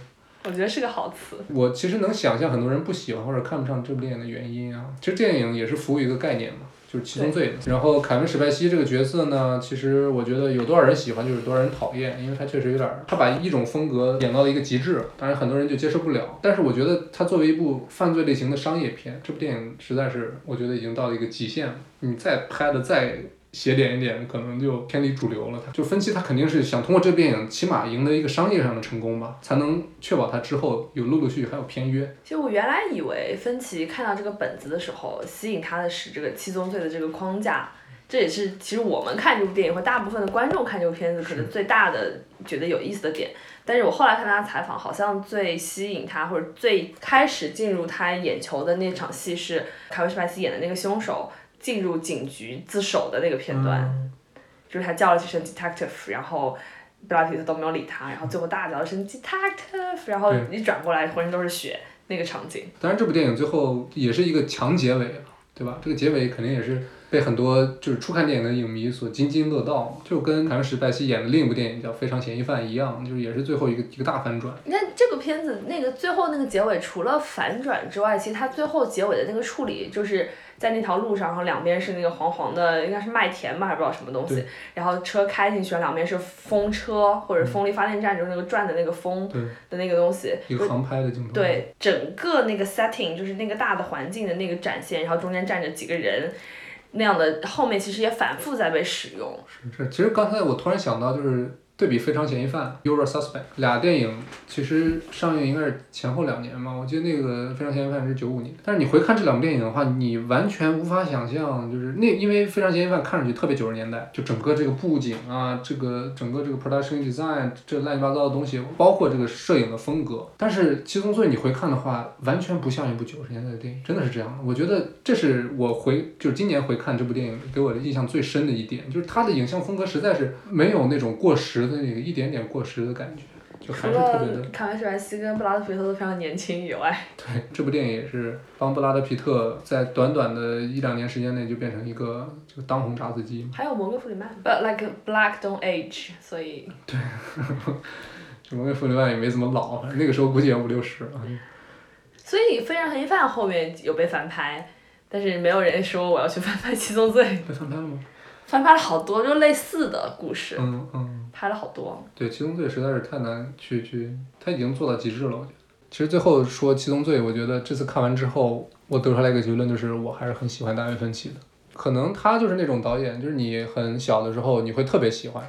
我觉得是个好词。我其实能想象很多人不喜欢或者看不上这部电影的原因啊。其实电影也是服务于一个概念嘛，就是七宗罪。然后凯文史派西这个角色呢，其实我觉得有多少人喜欢就有多少人讨厌，因为他确实有点，他把一种风格演到了一个极致，当然很多人就接受不了。但是我觉得他作为一部犯罪类型的商业片，这部电影实在是我觉得已经到了一个极限了。你再拍的再斜点一点，可能就偏离主流了。他就分析，他肯定是想通过这部电影，起码赢得一个商业上的成功吧，才能确保他之后有陆陆续续还有片约。其实我原来以为芬奇看到这个本子的时候，吸引他的是这个七宗罪的这个框架，这也是其实我们看这部电影或大部分的观众看这部片子可能最大的觉得有意思的点。但是我后来看他的采访，好像最吸引他或者最开始进入他眼球的那场戏是凯文·史派西演的那个凶手进入警局自首的那个片段，就是他叫了几声 detective，然后布拉迪特都没有理他，然后最后大叫一声 detective，然后对一转过来浑身都是血那个场景。当然，这部电影最后也是一个强结尾了，对吧？这个结尾肯定也是被很多就是初看电影的影迷所津津乐道，就跟凯文史派西演的另一部电影叫《非常嫌疑犯》一样，就是也是最后一个一个大反转。你看这个片子那个最后那个结尾，除了反转之外，其实它最后结尾的那个处理，就是在那条路上，然后两边是那个黄黄的，应该是麦田吧，还不知道什么东西对，然后车开进去，两边是风车或者风力发电站，就是那个转的那个风对，的那个东西，一个航拍的镜头。对，整个那个 setting 就是那个大的环境的那个展现，然后中间站着几个人，那样的后面其实也反复在被使用。是是，其实刚才我突然想到，就是对比《非常嫌疑犯》《You're a Suspect》俩电影，其实上映应该是前后两年嘛。我记得那个《非常嫌疑犯》是九五年，但是你回看这两部电影的话，你完全无法想象，就是那因为《非常嫌疑犯》看上去特别九十年代，就整个这个布景啊，这个整个这个 production design 这乱七八糟的东西，包括这个摄影的风格。但是《七宗罪》你回看的话，完全不像一部九十年代的电影，真的是这样的。我觉得这是我回就是今年回看这部电影给我的印象最深的一点，就是它的影像风格实在是没有那种过时的那个一点点过时的感觉，就还是特别的了。凯文·史派西跟布拉德·皮特都非常年轻以外，对，这部电影也是帮布拉德皮特在短短的一两年时间内就变成一个就当红炸子鸡。还有摩根·弗里曼，But like black don't age，所以 对摩根弗里曼也没怎么老，那个时候估计也五六十了。所以《非常嫌疑犯》后面有被翻拍，但是没有人说我要去翻拍《七宗罪》，被翻拍了吗？翻拍了好多，就类似的故事，嗯嗯，拍了好多。对，七宗罪实在是太难去去，他已经做到极致了，我觉得。其实最后说七宗罪，我觉得这次看完之后，我得出来一个结论，就是我还是很喜欢大卫芬奇的。可能他就是那种导演，就是你很小的时候你会特别喜欢，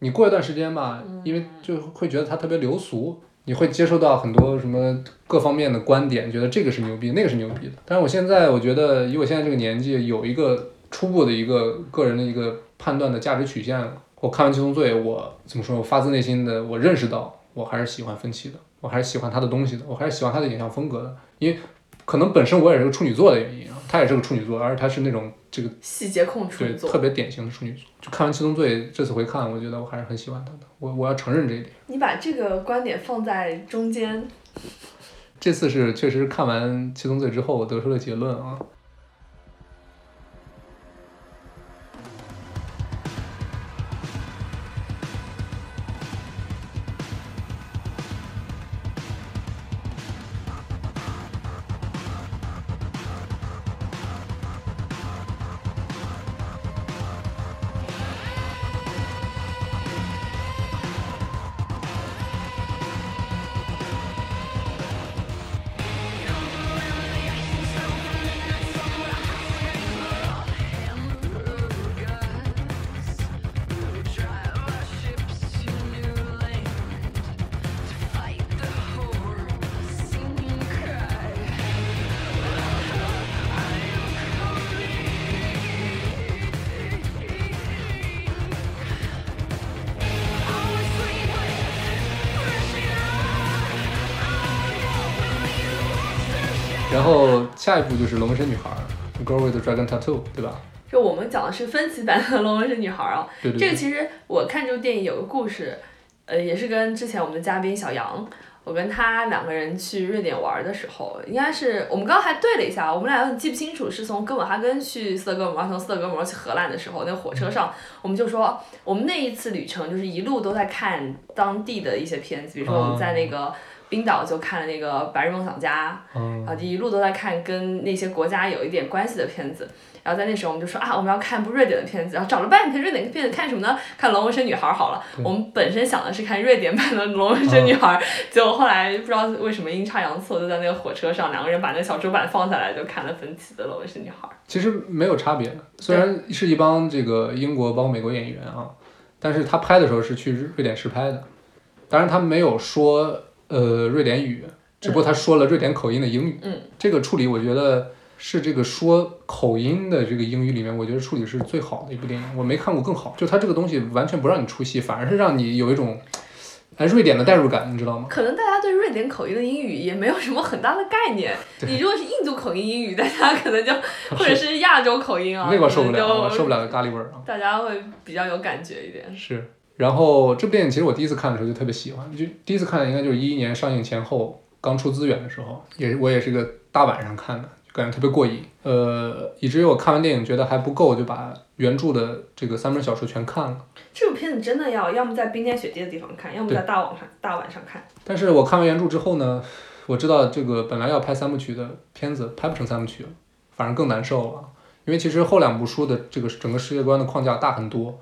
你过一段时间吧，因为就会觉得他特别流俗，你会接受到很多什么各方面的观点，觉得这个是牛逼，那个是牛逼的。但是我现在我觉得，以我现在这个年纪，有一个初步的一个个人的一个判断的价值曲线了。我看完《七宗罪》，我怎么说？我发自内心的我认识到，我还是喜欢芬奇的，我还是喜欢他的东西的，我还是喜欢他的影像风格的。因为可能本身我也是个处女座的原因啊，他也是个处女座，而且他是那种这个细节控处对女座特别典型的处女座。就看完《七宗罪》，这次回看，我觉得我还是很喜欢他的，我我要承认这一点。你把这个观点放在中间，这次是确实看完《七宗罪》之后，我得出了结论啊。然后下一步就是《龙纹身女孩》《Girl with Dragon Tattoo》，对吧？就我们讲的是分歧版的《龙纹身女孩》啊。对对对。这个其实我看这部电影有个故事，呃，也是跟之前我们的嘉宾小杨，我跟他两个人去瑞典玩的时候，应该是我们刚刚还对了一下，我们俩记不清楚是从哥本哈根去斯德哥尔摩，从斯德哥尔摩去荷兰的时候，那火车上，我们就说我们那一次旅程就是一路都在看当地的一些片子，比如说我们在那个。冰岛就看了那个《白日梦想家》，嗯然后一路都在看跟那些国家有一点关系的片子。然后在那时候我们就说啊，我们要看部瑞典的片子，然后找了半天瑞典的片子看什么呢？看《龙纹身女孩》好了。我们本身想的是看瑞典版的《龙纹身女孩》结果后来不知道为什么阴差阳错，就在那个火车上，两个人把那个小桌板放下来，就看了芬奇的《龙纹身女孩》。其实没有差别的，虽然是一帮这个英国包括美国演员啊，但是他拍的时候是去瑞典实拍的，当然他没有说呃瑞典语，只不过他说了瑞典口音的英语。嗯，这个处理我觉得是这个说口音的这个英语里面，我觉得处理是最好的一部电影，我没看过更好。就他这个东西完全不让你出戏，反而是让你有一种哎瑞典的代入感，你知道吗？可能大家对瑞典口音的英语也没有什么很大的概念。你如果是印度口音英语，大家可能就 或者是亚洲口音啊，那个我受不了，受不了咖喱味儿啊。大家会比较有感觉一点。是，然后这部电影其实我第一次看的时候就特别喜欢，就第一次看应该就是一一年上映前后刚出资源的时候，也是我也是个大晚上看的，就感觉特别过瘾。呃，以至于我看完电影觉得还不够，就把原著的这个三本小说全看了。这部片子真的要要么在冰天雪地的地方看，要么在大晚上大晚上看。但是我看完原著之后呢，我知道这个本来要拍三部曲的片子拍不成三部曲了，反而更难受了。因为其实后两部书的这个整个世界观的框架大很多，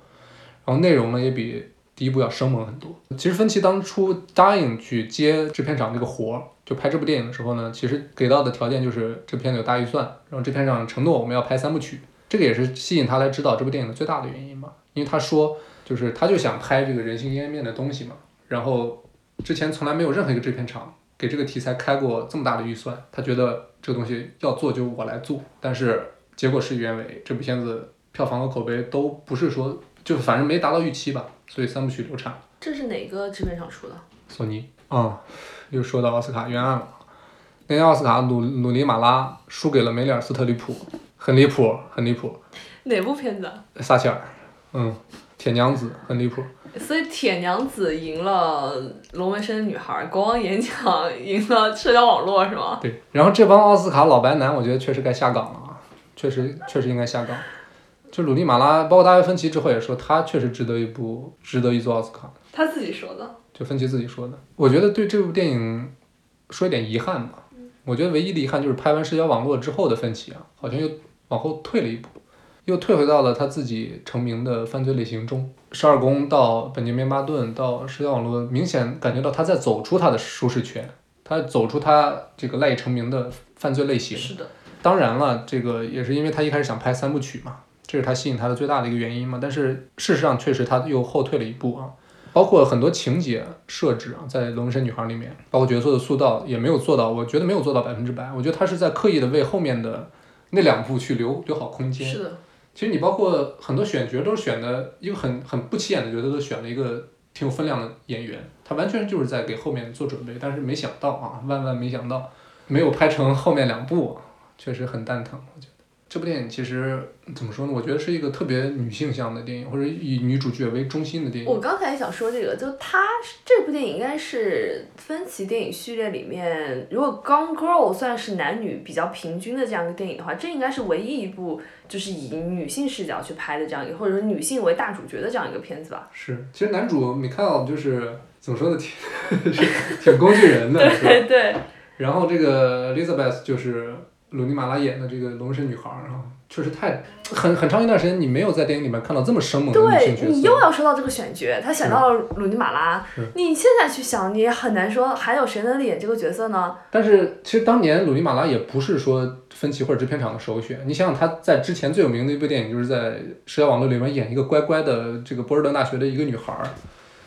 然后内容呢也比第一部要生猛很多。其实芬奇当初答应去接制片厂这个活儿，就拍这部电影的时候呢，其实给到的条件就是这片子有大预算，然后制片厂承诺我们要拍三部曲，这个也是吸引他来指导这部电影的最大的原因嘛。因为他说，就是他就想拍这个人性阴暗面的东西嘛，然后之前从来没有任何一个制片厂给这个题材开过这么大的预算，他觉得这个东西要做就我来做，但是结果事与愿违，这部片子票房和口碑都不是说，就反正没达到预期吧，所以三部曲流产。这是哪个制片厂出的？索尼啊、又说到奥斯卡冤案了。那年奥斯卡鲁鲁尼马拉输给了梅里尔斯特里普，很离谱，很离谱。哪部片子啊？撒切尔，嗯，铁娘子很离谱。所以铁娘子赢了龙纹身女孩，国王演讲 赢了社交网络是吗？对，然后这帮奥斯卡老白男，我觉得确实该下岗了啊，确实确实应该下岗。就鲁尼马拉，包括大卫芬奇之后也说，他确实值得一部，值得一座奥斯卡。他自己说的。就芬奇自己说的。我觉得对这部电影说一点遗憾吧。我觉得唯一的遗憾就是拍完社交网络之后的芬奇啊，好像又往后退了一步，又退回到了他自己成名的犯罪类型中。十二宫到本杰明巴顿到社交网络，明显感觉到他在走出他的舒适圈，他走出他这个赖以成名的犯罪类型。是的。当然了，这个也是因为他一开始想拍三部曲嘛，这是他吸引他的最大的一个原因嘛。但是事实上，确实他又后退了一步啊。包括很多情节设置啊，在《龙纹身女孩》里面，包括角色的塑造也没有做到，我觉得没有做到百分之百。我觉得他是在刻意的为后面的那两部去留留好空间。是的。其实你包括很多选角都是选的一个很很不起眼的角色，都选了一个挺有分量的演员，他完全就是在给后面做准备。但是没想到啊，万万没想到，没有拍成后面两部，确实很蛋疼。我觉得这部电影其实怎么说呢？我觉得是一个特别女性向的电影，或者以女主角为中心的电影。我刚才也想说这个，就它这部电影应该是分歧电影序列里面，如果《Gone Girl》算是男女比较平均的这样一个电影的话，这应该是唯一一部就是以女性视角去拍的这样一个，或者说女性为大主角的这样一个片子吧。是，其实男主米开朗就是怎么说呢，挺挺工具人的。对对。然后这个 Elizabeth 就是鲁尼马拉演的这个龙神女孩儿啊，确实太很很长一段时间你没有在电影里面看到这么生猛的女性角色。对你又要说到这个选角，他选到了鲁尼马拉，你现在去想，你也很难说还有谁能演这个角色呢？但是其实当年鲁尼马拉也不是说分歧或者制片厂的首选。你想想他在之前最有名的一部电影就是在社交网络里面演一个乖乖的这个波士顿大学的一个女孩儿，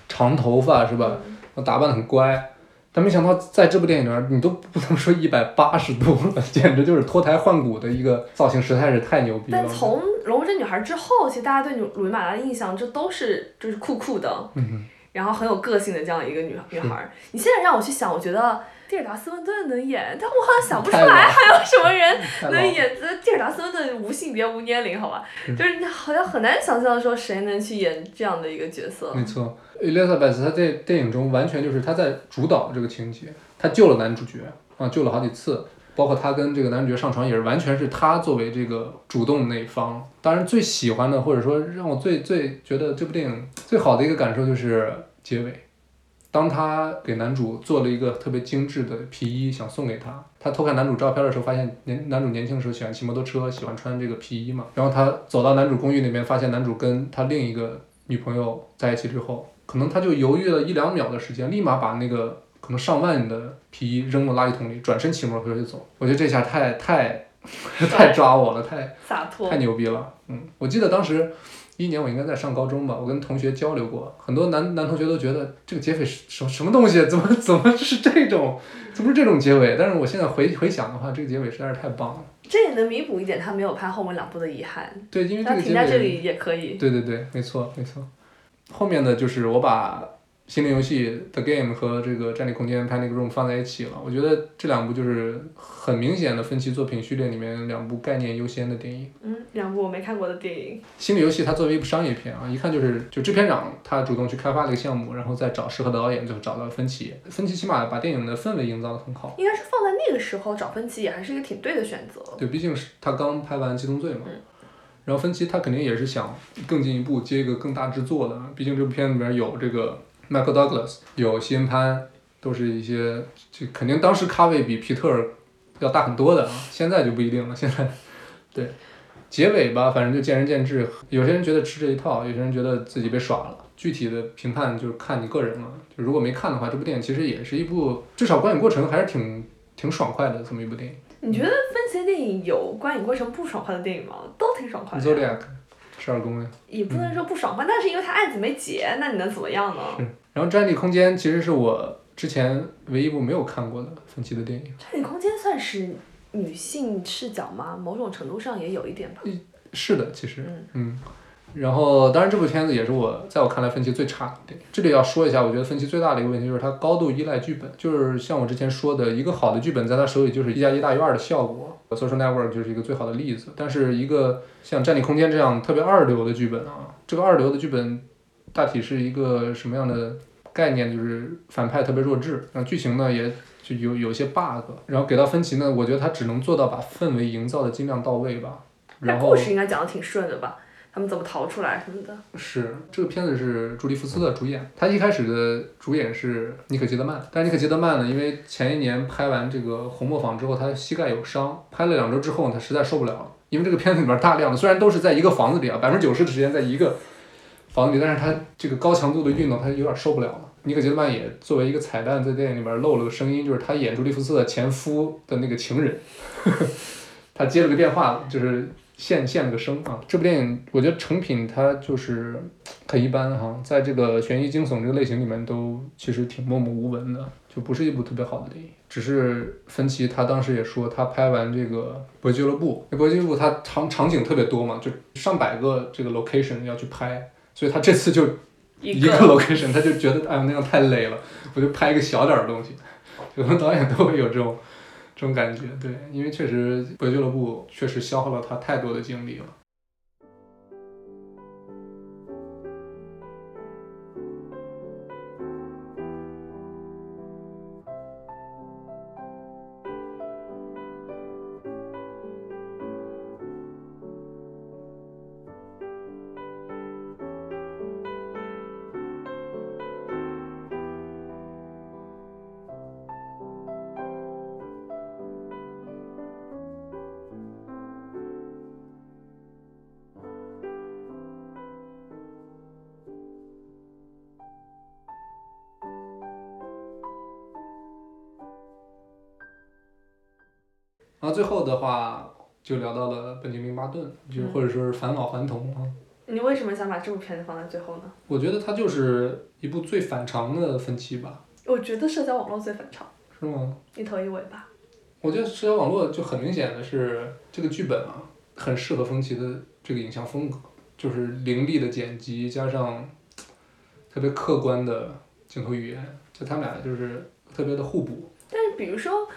长头发是吧？打扮的很乖。但没想到在这部电影里面，你都不能说一百八十度了，简直就是脱胎换骨的一个造型，实在是太牛逼了。但从《龙纹身女孩》之后，其实大家对鲁尼马拉的印象，就都是就是酷酷的，嗯然后很有个性的这样一个女女孩儿。你现在让我去想，我觉得蒂尔达斯温顿能演，但我好像想不出来还有什么人 能演。这蒂尔达斯温顿无性别无年龄，好吧？就是你好像很难想象说谁能去演这样的一个角色。没错，Elizabeth 她在电影中完全就是她在主导这个情节，她救了男主角啊，救了好几次，包括她跟这个男主角上床也是完全是她作为这个主动那一方。当然最喜欢的或者说让我最最觉得这部电影最好的一个感受就是结尾，当他给男主做了一个特别精致的皮衣，想送给他，他偷看男主照片的时候，发现年男主年轻的时候喜欢骑摩托车，喜欢穿这个皮衣嘛。然后他走到男主公寓那边，发现男主跟他另一个女朋友在一起之后，可能他就犹豫了一两秒的时间，立马把那个可能上万的皮衣扔到垃圾桶里，转身骑摩托车就走。我觉得这下太太 太抓我了，太洒脱太。牛逼了。嗯，我记得当时一一年我应该在上高中吧，我跟同学交流过，很多男男同学都觉得这个劫匪是什么什么东西，怎么怎么是这种，怎么是这种结尾？但是我现在回回想的话，这个结尾实在是太棒了。这也能弥补一点他没有拍后面两部的遗憾。对，因为这他个结尾，停在这里也可以。对对对，没错没错。后面的就是我把心灵游戏 The Game 和这个战地空间 Panic Room 放在一起了，我觉得这两部就是很明显的分歧作品序列里面两部概念优先的电影。嗯，两部我没看过的电影。心理游戏它作为一部商业片啊，一看就是就制片长他主动去开发了一个项目，然后再找适合的导演，最后找到了芬奇。芬奇起码把电影的氛围营造得很好。应该是放在那个时候找分歧也还是一个挺对的选择。对，毕竟是他刚拍完《七宗罪》嘛。嗯然后芬奇他肯定也是想更进一步接一个更大制作的，毕竟这部片里面有这个 Michael Douglas，有西恩潘，都是一些就肯定当时咖位比皮特尔要大很多的啊，现在就不一定了。现在对结尾吧，反正就见仁见智，有些人觉得吃这一套，有些人觉得自己被耍了。具体的评判就是看你个人了。就如果没看的话，这部电影其实也是一部至少观影过程还是挺挺爽快的这么一部电影。你觉得分歧电影有观影过程不爽快的电影吗？都挺爽快的。Zodiac 十二宫呀。也不能说不爽快，那是因为他案子没结，那你能怎么样呢？然后《战地空间》其实是我之前唯一一部没有看过的芬奇的电影。战地空间算是女性视角吗？某种程度上也有一点吧。是的，其实嗯，嗯。然后，当然这部片子也是我在我看来分歧最差的。这里要说一下，我觉得分歧最大的一个问题就是它高度依赖剧本，就是像我之前说的，一个好的剧本在他手里就是一加一大于二的效果。Social Network 就是一个最好的例子。但是一个像《战地空间》这样特别二流的剧本啊，这个二流的剧本大体是一个什么样的概念？就是反派特别弱智，然后剧情呢也就有有些 bug，然后给到分歧呢，我觉得他只能做到把氛围营造的尽量到位吧。然后故事应该讲的挺顺的吧？他们怎么逃出来什么的？是这个片子是朱莉福斯特主演，他一开始的主演是尼可基德曼，但是尼可基德曼呢，因为前一年拍完这个《红磨坊》之后，他膝盖有伤，拍了两周之后，他实在受不了了，因为这个片子里面大量的虽然都是在一个房子里啊，百分之九十的时间在一个房子里，但是他这个高强度的运动，他有点受不了了。尼可基德曼也作为一个彩蛋，在电影里面露了个声音，就是他演朱莉福斯特前夫的那个情人，他接了个电话，就是现现了个声啊。这部电影我觉得成品它就是很一般哈，在这个悬疑惊悚这个类型里面都其实挺默默无闻的，就不是一部特别好的电影。只是芬奇他当时也说，他拍完这个《搏击俱乐部》，那《搏击俱乐部》它场场景特别多嘛，就上百个这个 location 要去拍，所以他这次就一个 location，他就觉得哎呀那样太累了，我就拍一个小点儿的东西。有的导演都会有这种这种感觉，对，因为确实《回俱乐部》确实消耗了他太多的精力了。的话就聊到了本杰明·巴顿，就或者说是返老还童啊。你为什么想把这部片子放在最后呢？我觉得它就是一部最反常的分期吧，我觉得社交网络最反常，是吗？一头一尾吧。我觉得社交网络就很明显的是这个剧本啊，很适合风奇的这个影像风格，就是凌厉的剪辑加上特别客观的镜头语言，就他们俩就是特别的互补。但是比如说《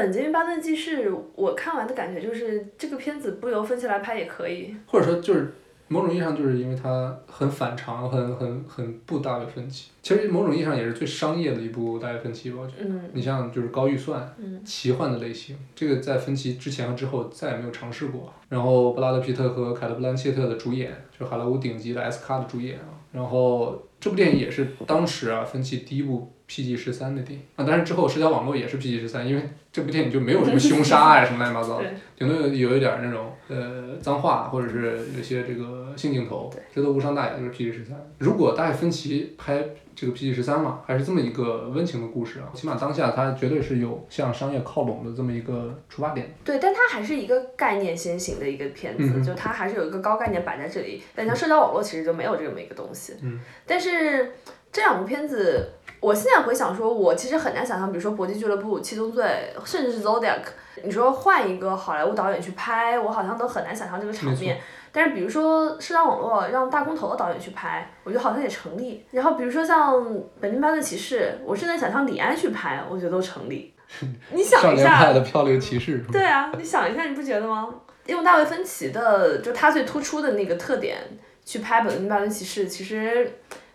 本杰明·巴顿记事》，我看完的感觉就是这个片子不由分期来拍也可以。或者说就是某种意义上就是因为它很反常，很很很不大卫芬奇。其实某种意义上也是最商业的一部大卫芬奇吧，我觉得。嗯你像就是高预算、嗯奇幻的类型，这个在芬奇之前和之后再也没有尝试过。然后布拉德皮特和凯特布兰切特的主演，就是好莱坞顶级的 S 咖的主演啊。然后这部电影也是当时啊芬奇第一部 PG 十三的电影啊，但是之后社交网络也是 PG 十三，因为这部电影就没有什么凶杀啊什么乱七八糟的，顶多有有一点儿那种呃脏话或者是有些这个性镜头，这都无伤大雅，就是 PG 十三。如果大卫芬奇拍这个 PG 十三嘛，还是这么一个温情的故事啊，起码当下它绝对是有向商业靠拢的这么一个出发点。对，但它还是一个概念先行的一个片子，嗯就它还是有一个高概念摆在这里。但像社交网络其实就没有这么一个东西。嗯。但是这两部片子，我现在回想说，我其实很难想象，比如说《搏击俱乐部》《七宗罪》，甚至是《Zodiac》，你说换一个好莱坞导演去拍，我好像都很难想象这个场面。但是比如说社交网络让大空头的导演去拍，我觉得好像也成立。然后比如说像《本丁巴顿骑士》，我甚至想象李安去拍，我觉得都成立。你想一下，派的漂流骑士，对啊，你想一下，你不觉得吗？用大卫芬奇的，就他最突出的那个特点去拍《本丁巴顿骑士》，其实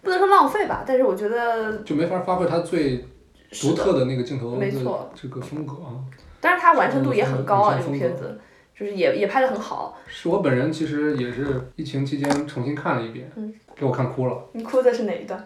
不能说浪费吧，但是我觉得，就没法发挥他最独特的那个镜头的没错这个风格啊。但是它完成度也很高啊，嗯这个片子就是也也拍得很好。是我本人其实也是疫情期间重新看了一遍，嗯给我看哭了。你哭的是哪一段？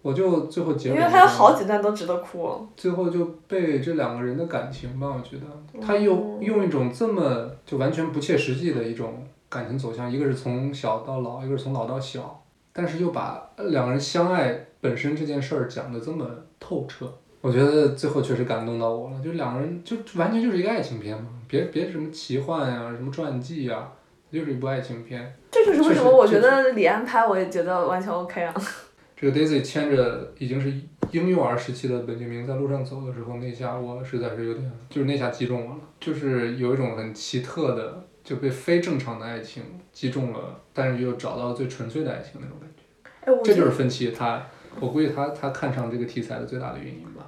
我就最后结尾，因为他有好几段都值得哭哦。最后就被这两个人的感情吧，我觉得他嗯用用一种这么就完全不切实际的一种感情走向，一个是从小到老，一个是从老到小，但是又把两个人相爱本身这件事儿讲的这么透彻，我觉得最后确实感动到我了。就两个人就完全就是一个爱情片嘛，别别什么奇幻呀、什么传记呀、就是一部爱情片。这就是为什么我觉得李安拍我也觉得完全 OK 啊。这个 Daisy 牵着已经是婴幼儿时期的本杰明在路上走的时候，那下我实在是有点，就是那下击中我了，就是有一种很奇特的就被非正常的爱情击中了，但是又找到最纯粹的爱情那种感觉。哎，我这就是分歧他，我估计他他看上这个题材的最大的原因吧。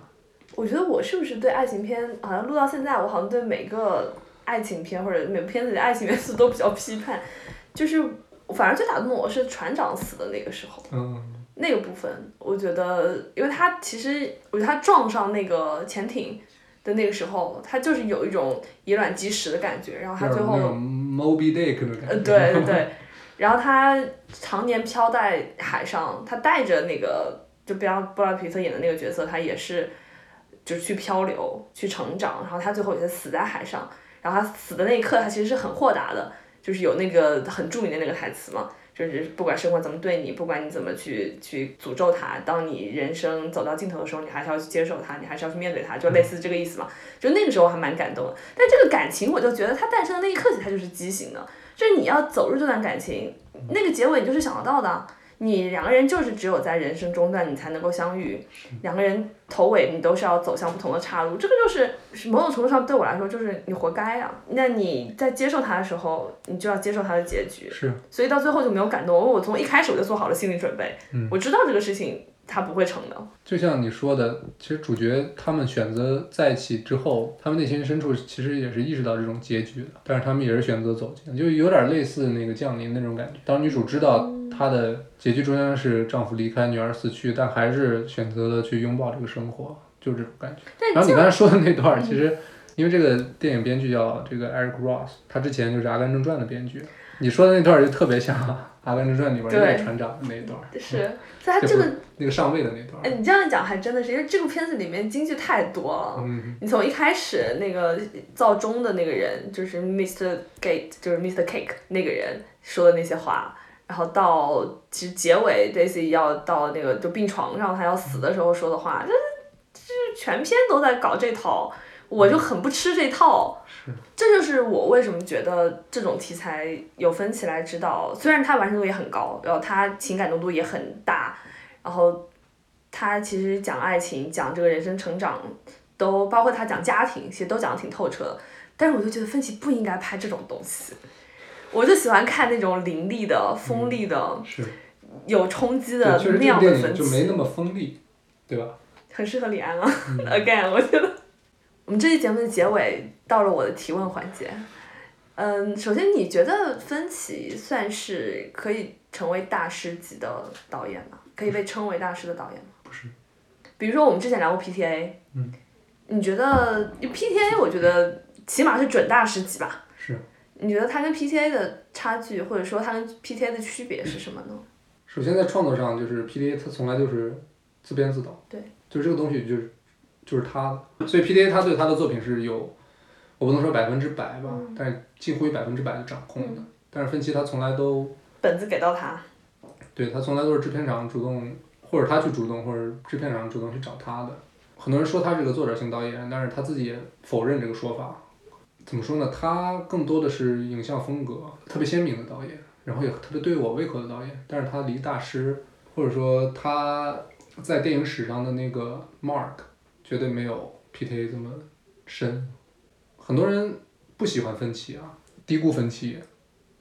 我觉得我是不是对爱情片，好像录到现在，我好像对每个爱情片或者每部片子里的爱情元素都比较批判，就是反而最打动我是船长死的那个时候。嗯，那个部分，我觉得，因为他其实，我觉得他撞上那个潜艇的那个时候，他就是有一种以卵击石的感觉，然后他最后有点那，种 Moby Dick 的感觉。呃，对对 对，然后他常年漂在海上，他带着那个就布拉布拉皮特演的那个角色，他也是就是去漂流、去成长，然后他最后也是死在海上，然后他死的那一刻，他其实是很豁达的，就是有那个很著名的那个台词嘛。就是不管生活怎么对你，不管你怎么去去诅咒他，当你人生走到尽头的时候，你还是要去接受他，你还是要去面对他，就类似这个意思嘛。就那个时候还蛮感动的，但这个感情我就觉得它诞生的那一刻起，它就是畸形的，就是你要走入这段感情，那个结尾你就是想得到的。你两个人就是只有在人生中段你才能够相遇，两个人头尾你都是要走向不同的岔路，这个就是是某种程度上对我来说就是你活该啊。那你在接受他的时候，你就要接受他的结局。是，所以到最后就没有感动，我从一开始我就做好了心理准备，嗯我知道这个事情它不会成的。就像你说的，其实主角他们选择在一起之后，他们内心深处其实也是意识到这种结局的，但是他们也是选择走进，就有点类似那个降临那种感觉。当女主知道她的结局终将是丈夫离开，女儿死去，但还是选择了去拥抱这个生活，就是这种感觉。然后你刚才说的那段儿，其实因为这个电影编剧叫这个 Eric Ross，他之前就是《阿甘正传》的编剧。你说的那段儿就特别像《阿甘正传》里边儿那个船长的那一段儿，是，所以它这个那个上尉的那段儿。哎，你这样讲还真的是，因为这个片子里面京剧太多了。嗯，你从一开始那个造钟的那个人，就是 Mr. Gate，就是 Mr. Cake 那个人说的那些话，然后到其实结尾 Daisy 要到那个就病床上，他要死的时候说的话，这这全篇都在搞这套，我就很不吃这套。这就是我为什么觉得这种题材有分歧来指导，虽然它完成度也很高，然后它情感浓度也很大，然后它其实讲爱情、讲这个人生成长，都包括他讲家庭，其实都讲的挺透彻的。但是我就觉得分歧不应该拍这种东西，我就喜欢看那种凌厉的、锋利的、是。有冲击，的那样的分歧，就没那么锋利，对吧？很适合李安啊。Again，我觉得我们这期节目的结尾到了我的提问环节。嗯，首先你觉得芬奇算是可以成为大师级的导演吗？可以被称为大师的导演吗？不是。比如说我们之前聊过 PTA，嗯，你觉得 PTA？我觉得起码是准大师级吧。是。你觉得它跟 PTA 的差距，或者说它跟 PTA 的区别是什么呢？首先在创作上，就是 PTA 它从来就是自编自导，对，就是这个东西就是就是他的，所以 PDA 他对他的作品是有，我不能说百分之百吧，嗯但是近乎于百分之百的掌控的。但是芬奇他从来都本子给到他，对他从来都是制片厂主动，或者他去主动，或者制片厂主动去找他的。很多人说他是个作者型导演，但是他自己也否认这个说法。怎么说呢？他更多的是影像风格特别鲜明的导演，然后也特别对我胃口的导演。但是他离大师，或者说他在电影史上的那个 mark，绝对没有 PTA 这么深。很多人不喜欢分歧啊，低估分歧，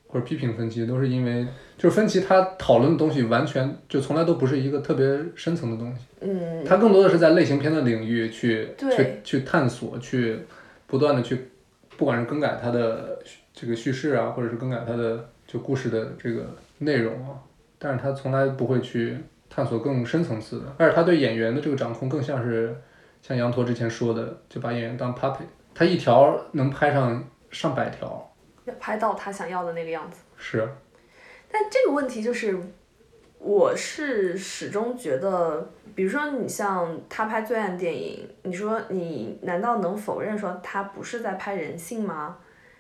或者批评分歧，都是因为就是分歧他讨论的东西完全就从来都不是一个特别深层的东西，嗯，他更多的是在类型片的领域去去去探索，去不断的去，不管是更改它的这个叙事啊，或者是更改它的就故事的这个内容啊，但是他从来不会去探索更深层次的，而且他对演员的这个掌控更像是像羊驼之前说的，就把演员当 puppet，他一条能拍上上百条，要拍到他想要的那个样子。是。但这个问题就是，我是始终觉得，比如说你像他拍罪案电影，你说你难道能否认说他不是在拍人性吗？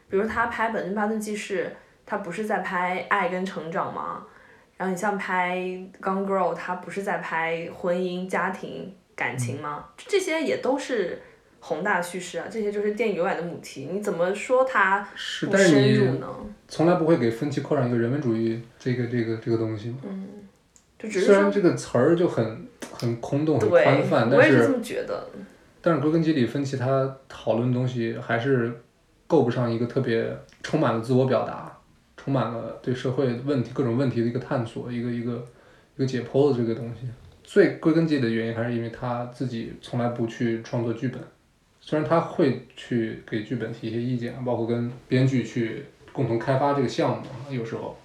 比如他拍《本顿巴顿记事》，他不是在拍爱跟成长吗？然后你像拍《Gone Girl》，他不是在拍婚姻、家庭、感情吗？这些也都是宏大叙事啊，这些就是电影永远的母题。你怎么说它是，不深入呢？从来不会给分歧扣上一个人文主义这个这个这个东西。就只是，虽然这个词儿就很很空洞、很宽泛，，但我也是这但是么觉得。但是归根结底，分歧他讨论的东西还是够不上一个特别充满了自我表达、充满了对社会问题各种问题的一个探索、一个一个一个解剖的这个东西。最归根结底的原因还是因为他自己从来不去创作剧本，虽然他会去给剧本提一些意见，包括跟编剧去共同开发这个项目，有时候，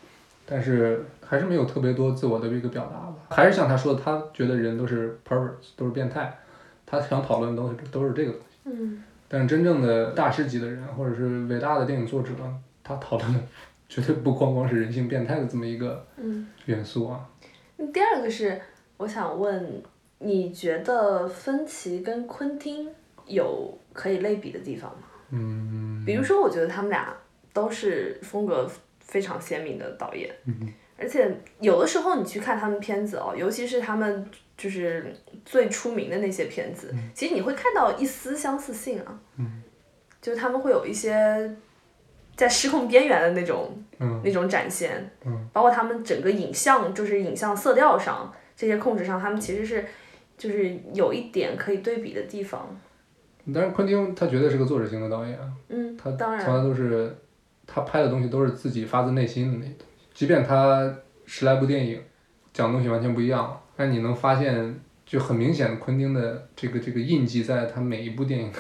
但是还是没有特别多自我的一个表达吧。还是像他说的，他觉得人都是 perverts，都是变态，他想讨论的东西都是这个东西。嗯，但是真正的大师级的人，或者是伟大的电影作者，他讨论的绝对不光光是人性变态的这么一个嗯元素啊。第二个是，我想问，你觉得芬奇跟昆汀有可以类比的地方吗？嗯，比如说，我觉得他们俩都是风格非常鲜明的导演，嗯而且有的时候你去看他们片子哦，尤其是他们就是最出名的那些片子，其实你会看到一丝相似性啊，嗯。就是他们会有一些在失控边缘的那种嗯。那种展现，嗯。包括他们整个影像，就是影像色调上这些控制上，他们其实是就是有一点可以对比的地方。但是，昆汀他绝对是个作者型的导演啊，嗯，他当然从来都是他拍的东西都是自己发自内心的那些东西，即便他十来部电影讲的东西完全不一样，但你能发现就很明显的昆汀的这个这个印记在他每一部电影的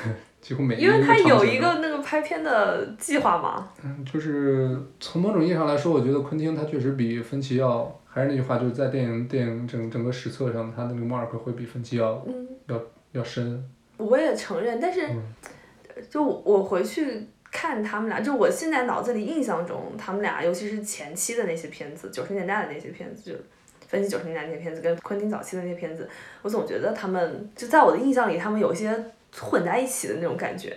几乎因为他有一个那个拍片的计划嘛。嗯，就是从某种意义上来说，我觉得昆汀他确实比芬奇要，还是那句话，就是在电影电影整整个史册上，他的那个 mark 会比芬奇要嗯，要要深。我也承认，但是嗯就我回去看他们俩，就我现在脑子里印象中，他们俩尤其是前期的那些片子，九十年代的那些片子，就分析九十年代那些片子跟昆汀早期的那些片子，我总觉得他们就在我的印象里，他们有一些混在一起的那种感觉。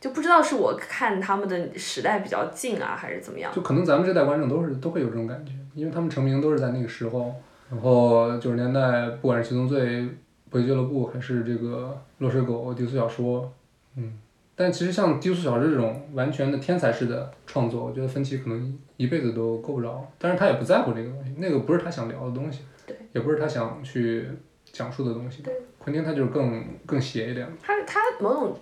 就不知道是我看他们的时代比较近啊，还是怎么样。就可能咱们这代观众都是都会有这种感觉，因为他们成名都是在那个时候。然后九十年代，不管是《七宗罪》《搏击俱乐部》还是这个《落水狗》《低俗小说》，嗯，但其实像低俗小说这种完全的天才式的创作，我觉得芬奇可能一辈子都够不着。但是他也不在乎这个东西，那个不是他想聊的东西，对，也不是他想去讲述的东西。对，昆汀他就是更更邪一点。他他某种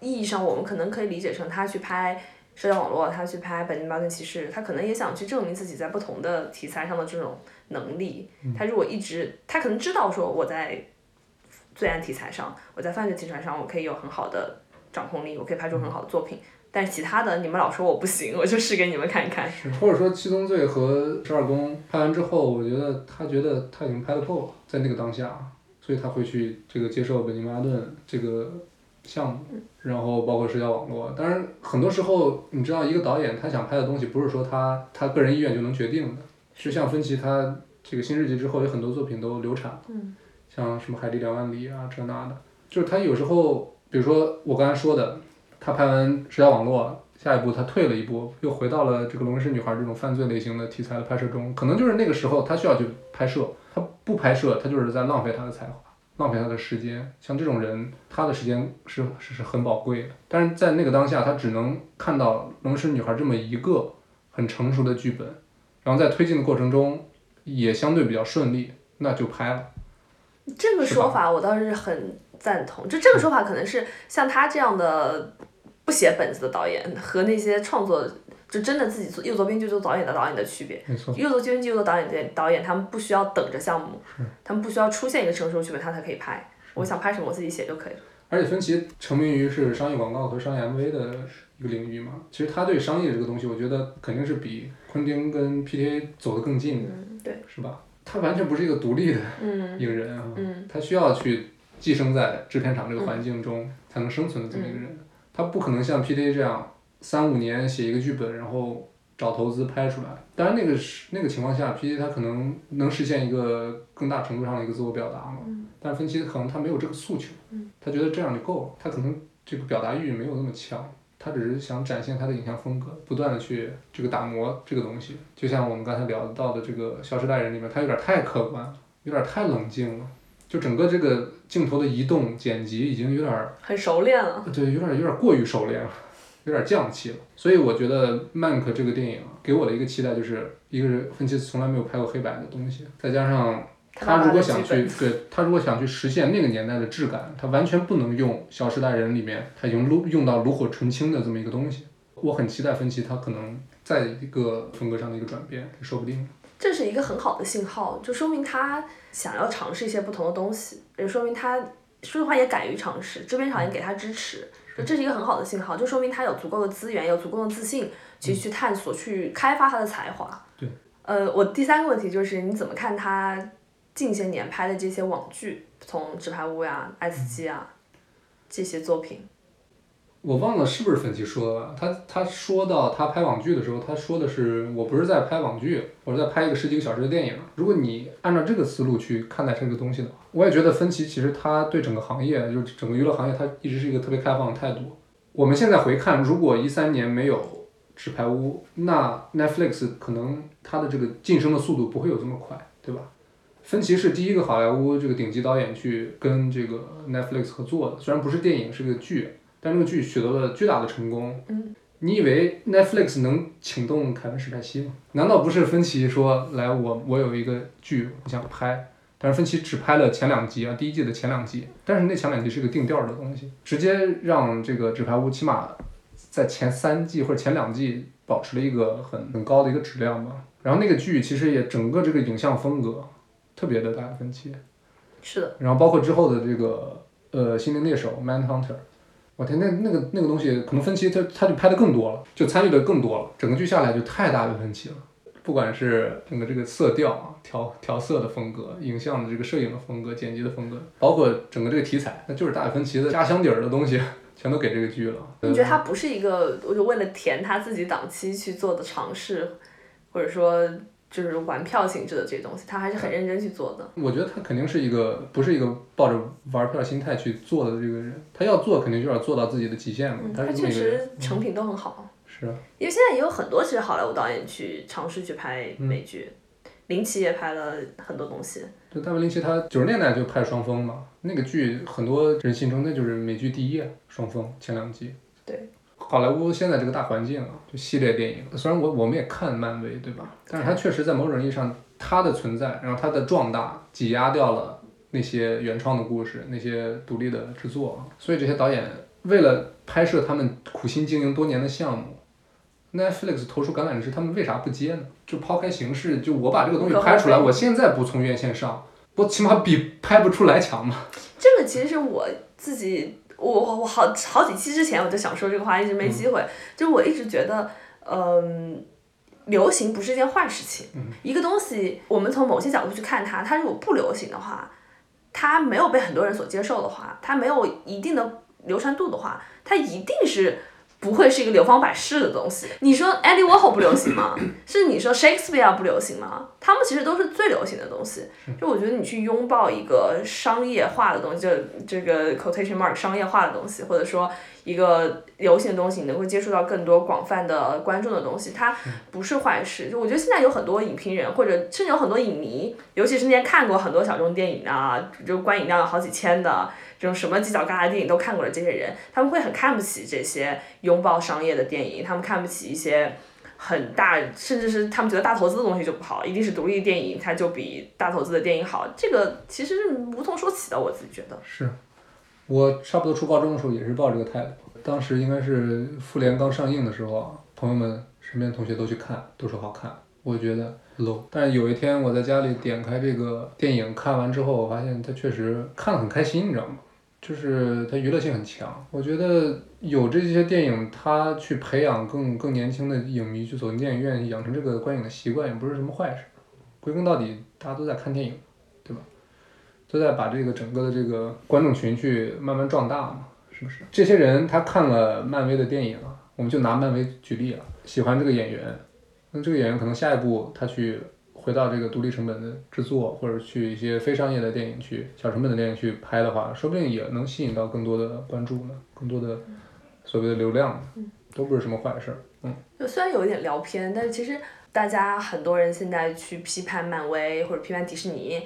意义上，我们可能可以理解成他去拍社交网络，他去拍本尼巴顿骑士，他可能也想去证明自己在不同的题材上的这种能力。他如果一直，他可能知道说我在罪案题材上，我在犯罪题材上，我可以有很好的掌控力，我可以拍出很好的作品。但是其他的，你们老说我不行，我就试给你们看一看。或者说《七宗罪》和《十二宫》拍完之后，我觉得他觉得他已经拍的够了，在那个当下，所以他会去这个接受本尼曼顿这个项目，然后包括社交网络。当然，很多时候你知道，一个导演他想拍的东西，不是说他他个人意愿就能决定的。就像芬奇他这个新世纪之后，有很多作品都流产了，嗯像什么《海底两万里》啊，这那的，就是他有时候，比如说我刚才说的，他拍完《社交网络》，下一步他退了一步，又回到了这个《龙纹身女孩》这种犯罪类型的题材的拍摄中，可能就是那个时候他需要去拍摄，他不拍摄，他就是在浪费他的才华。浪费他的时间，像这种人，他的时间是是是很宝贵的。但是在那个当下，他只能看到《龙狮女孩》这么一个很成熟的剧本，然后在推进的过程中也相对比较顺利，那就拍了。这个说法我倒是很赞同。就这个说法可能是像他这样的不写本子的导演和那些创作就真的自己做又做编剧又做导演的导演的区别。没错，又做编剧又做导演的导演，他们不需要等着项目，他们不需要出现一个成熟剧本，他才可以拍。我想拍什么，我自己写就可以了。而且芬奇成名于是商业广告和商业 MV 的一个领域嘛。其实他对商业这个东西，我觉得肯定是比昆汀跟 PTA 走得更近的，嗯，对，是吧？他完全不是一个独立的一个人啊，嗯他需要去寄生在制片厂这个环境中才能生存的这么一个人，他不可能像 PTA 这样三五年写一个剧本，然后找投资拍出来。当然，那个是那个情况下，PTA 他可能能实现一个更大程度上的一个自我表达嘛。但是芬奇可能他没有这个诉求，他觉得这样就够了，他可能这个表达欲没有那么强。他只是想展现他的影像风格，不断的去这个打磨这个东西。就像我们刚才聊到的这个《消失代人》里面，他有点太客观了，有点太冷静了，就整个这个镜头的移动剪辑已经有点儿很熟练了。对，有点有点过于熟练了，有点降气了。所以我觉得《曼克》这个电影啊给我的一个期待就是，一个是芬奇从来没有拍过黑白的东西，再加上他如果想去对他如果想去实现那个年代的质感，他完全不能用《小时代人》里面他已经炉用到炉火纯青的这么一个东西。我很期待芬奇他可能在一个风格上的一个转变，说不定。这是一个很好的信号，就说明他想要尝试一些不同的东西，也说明他说实话也敢于尝试，制片厂也给他支持，就这是一个很好的信号，就说明他有足够的资源，有足够的自信去去探索、去开发他的才华。对。呃，我第三个问题就是你怎么看他近些年拍的这些网剧，从《纸牌屋》呀、《爱死机》啊这些作品？我忘了是不是芬奇说的。他他说到他拍网剧的时候，他说的是我不是在拍网剧，我是在拍一个十几个小时的电影。如果你按照这个思路去看待这个东西的话，我也觉得芬奇其实他对整个行业，就是整个娱乐行业，他一直是一个特别开放的态度。我们现在回看，如果一三年没有《纸牌屋》，那 Netflix 可能它的这个晋升的速度不会有这么快，对吧？芬奇是第一个好莱坞这个顶级导演去跟这个 Netflix 合作的，虽然不是电影，是个剧。但这个剧取得了巨大的成功。嗯，你以为 Netflix 能请动凯文·史派西吗？难道不是芬奇说来我我有一个剧我想拍，但是芬奇只拍了前两集啊，第一季的前两集，但是那前两集是个定调的东西，直接让这个《纸牌屋》起码在前三季或者前两季保持了一个很很高的一个质量吧。然后那个剧其实也整个这个影像风格特别的大芬奇，是的，然后包括之后的这个呃《心灵猎手》（Manhunter）。我天，那那个那个东西，可能分期他他就拍的更多了，就参与的更多了，整个剧下来就太大的分歧了。不管是整个这个色调啊、调调色的风格、影像的这个摄影的风格、剪辑的风格，包括整个这个题材，那就是大卫芬奇的家乡底儿的东西，全都给这个剧了。你觉得他不是一个，我就为了填他自己档期去做的尝试，或者说就是玩票性质的这些东西，他还是很认真去做的。我觉得他肯定是一个不是一个抱着玩票心态去做的这个人，他要做肯定就要做到自己的极限嘛。嗯，他他确实。成品都很好。是啊，因为现在也有很多其实好莱坞导演去尝试去拍美剧，林奇也拍了很多东西。就大卫林奇他九十年代就拍双峰嘛，那个剧很多人心中那就是美剧第一啊，双峰前两季。对。好莱坞现在这个大环境啊，就系列电影，虽然我我们也看漫威，对吧？但是它确实在某种意义上，它的存在，然后它的壮大，挤压掉了那些原创的故事，那些独立的制作啊。所以这些导演为了拍摄他们苦心经营多年的项目，Netflix 投出橄榄枝，他们为啥不接呢？就抛开形式，就我把这个东西拍出来，我现在不从院线上，我起码比拍不出来强嘛。这个其实是我自己，我我我好好几期之前我就想说这个话，一直没机会。就我一直觉得，嗯。流行不是一件坏事情，一个东西我们从某些角度去看它，它如果不流行的话，它没有被很多人所接受的话，它没有一定的流传度的话，它一定是不会是一个流芳百世的东西。你说 Andy Warhol 不流行吗？是你说 Shakespeare 不流行吗？他们其实都是最流行的东西。就我觉得你去拥抱一个商业化的东西，就这个 quotation mark 商业化的东西，或者说一个流行的东西，你能够接触到更多广泛的观众的东西，它不是坏事。就我觉得现在有很多影评人，或者甚至有很多影迷，尤其是那些看过很多小众电影啊，就观影量有好几千的。这种什么犄角旮旯电影都看过的这些人，他们会很看不起这些拥抱商业的电影，他们看不起一些很大，甚至是他们觉得大投资的东西就不好，一定是独立电影它就比大投资的电影好，这个其实是无从说起的，我自己觉得。是，我差不多初高中的时候也是抱这个态度，当时应该是《复联》刚上映的时候，朋友们身边同学都去看，都说好看，我觉得 low。但是有一天我在家里点开这个电影，看完之后，我发现它确实看得很开心，你知道吗？就是它娱乐性很强，我觉得有这些电影，它去培养更更年轻的影迷去走进电影院，养成这个观影的习惯，也不是什么坏事。归根到底，大家都在看电影，对吧？都在把这个整个的这个观众群去慢慢壮大嘛，是不是？这些人他看了漫威的电影，我们就拿漫威举例了，喜欢这个演员，那这个演员可能下一步他去。回到这个独立成本的制作，或者去一些非商业的电影去小成本的电影去拍的话，说不定也能吸引到更多的关注呢，更多的所谓的流量，都不是什么坏事儿。嗯，就虽然有一点聊偏，但是其实大家很多人现在去批判漫威或者批判迪士尼，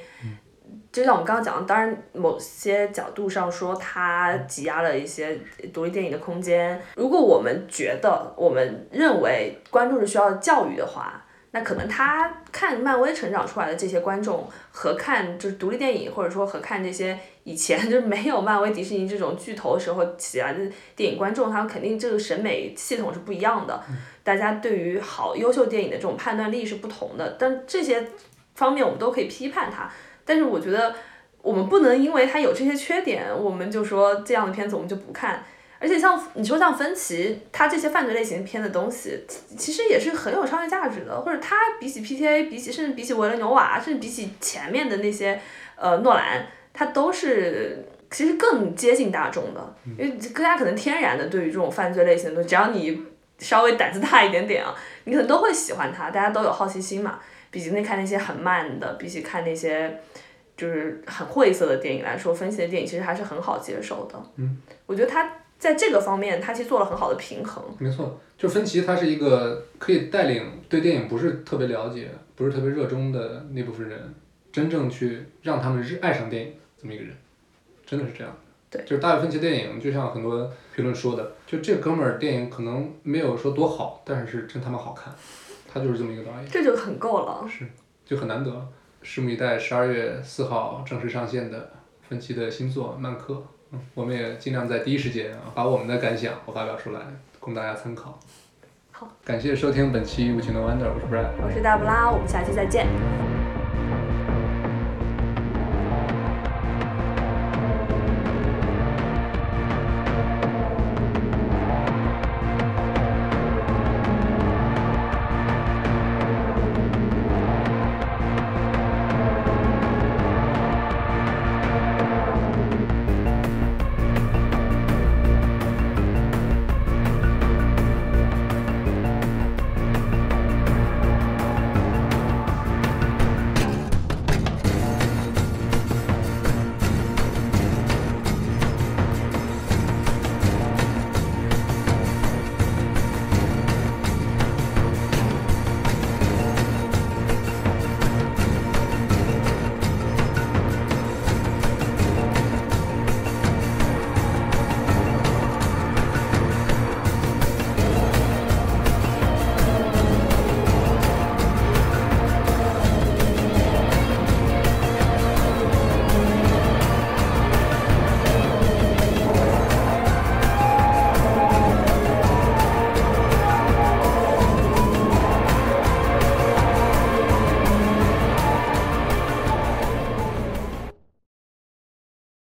就像我们刚刚讲的，当然某些角度上说它挤压了一些独立电影的空间。如果我们觉得我们认为观众是需要教育的话。那可能他看漫威成长出来的这些观众和看就是独立电影，或者说和看这些以前 就是没有漫威、迪士尼这种巨头的时候起来的电影观众，他们肯定这个审美系统是不一样的。大家对于好优秀电影的这种判断力是不同的，但这些方面我们都可以批判它。但是我觉得我们不能因为它有这些缺点，我们就说这样的片子我们就不看。而且像你说像芬奇，他这些犯罪类型片的东西，其实也是很有商业价值的。或者他比起 PTA，比起甚至比起维伦纽瓦，甚至比起前面的那些呃诺兰，他都是其实更接近大众的。因为大家可能天然的对于这种犯罪类型的东西，只要你稍微胆子大一点点啊，你可能都会喜欢它。大家都有好奇心嘛。比起那看那些很慢的，比起看那些就是很晦涩的电影来说，分析的电影其实还是很好接受的。嗯，我觉得他。在这个方面，他其实做了很好的平衡。没错，就芬奇，他是一个可以带领对电影不是特别了解、不是特别热衷的那部分人，真正去让他们热爱上电影这么一个人，真的是这样。对，就是大卫芬奇电影，就像很多评论说的，就这哥们儿电影可能没有说多好，但是真他妈好看，他就是这么一个导演。这就很够了。是，就很难得。拭目以待，十二月四号正式上线的芬奇的新作《曼克》。我们也尽量在第一时间把我们的感想发表出来，供大家参考。好，感谢收听本期《无情的 Wonder》，我是 Brad，我是大布拉，我们下期再见。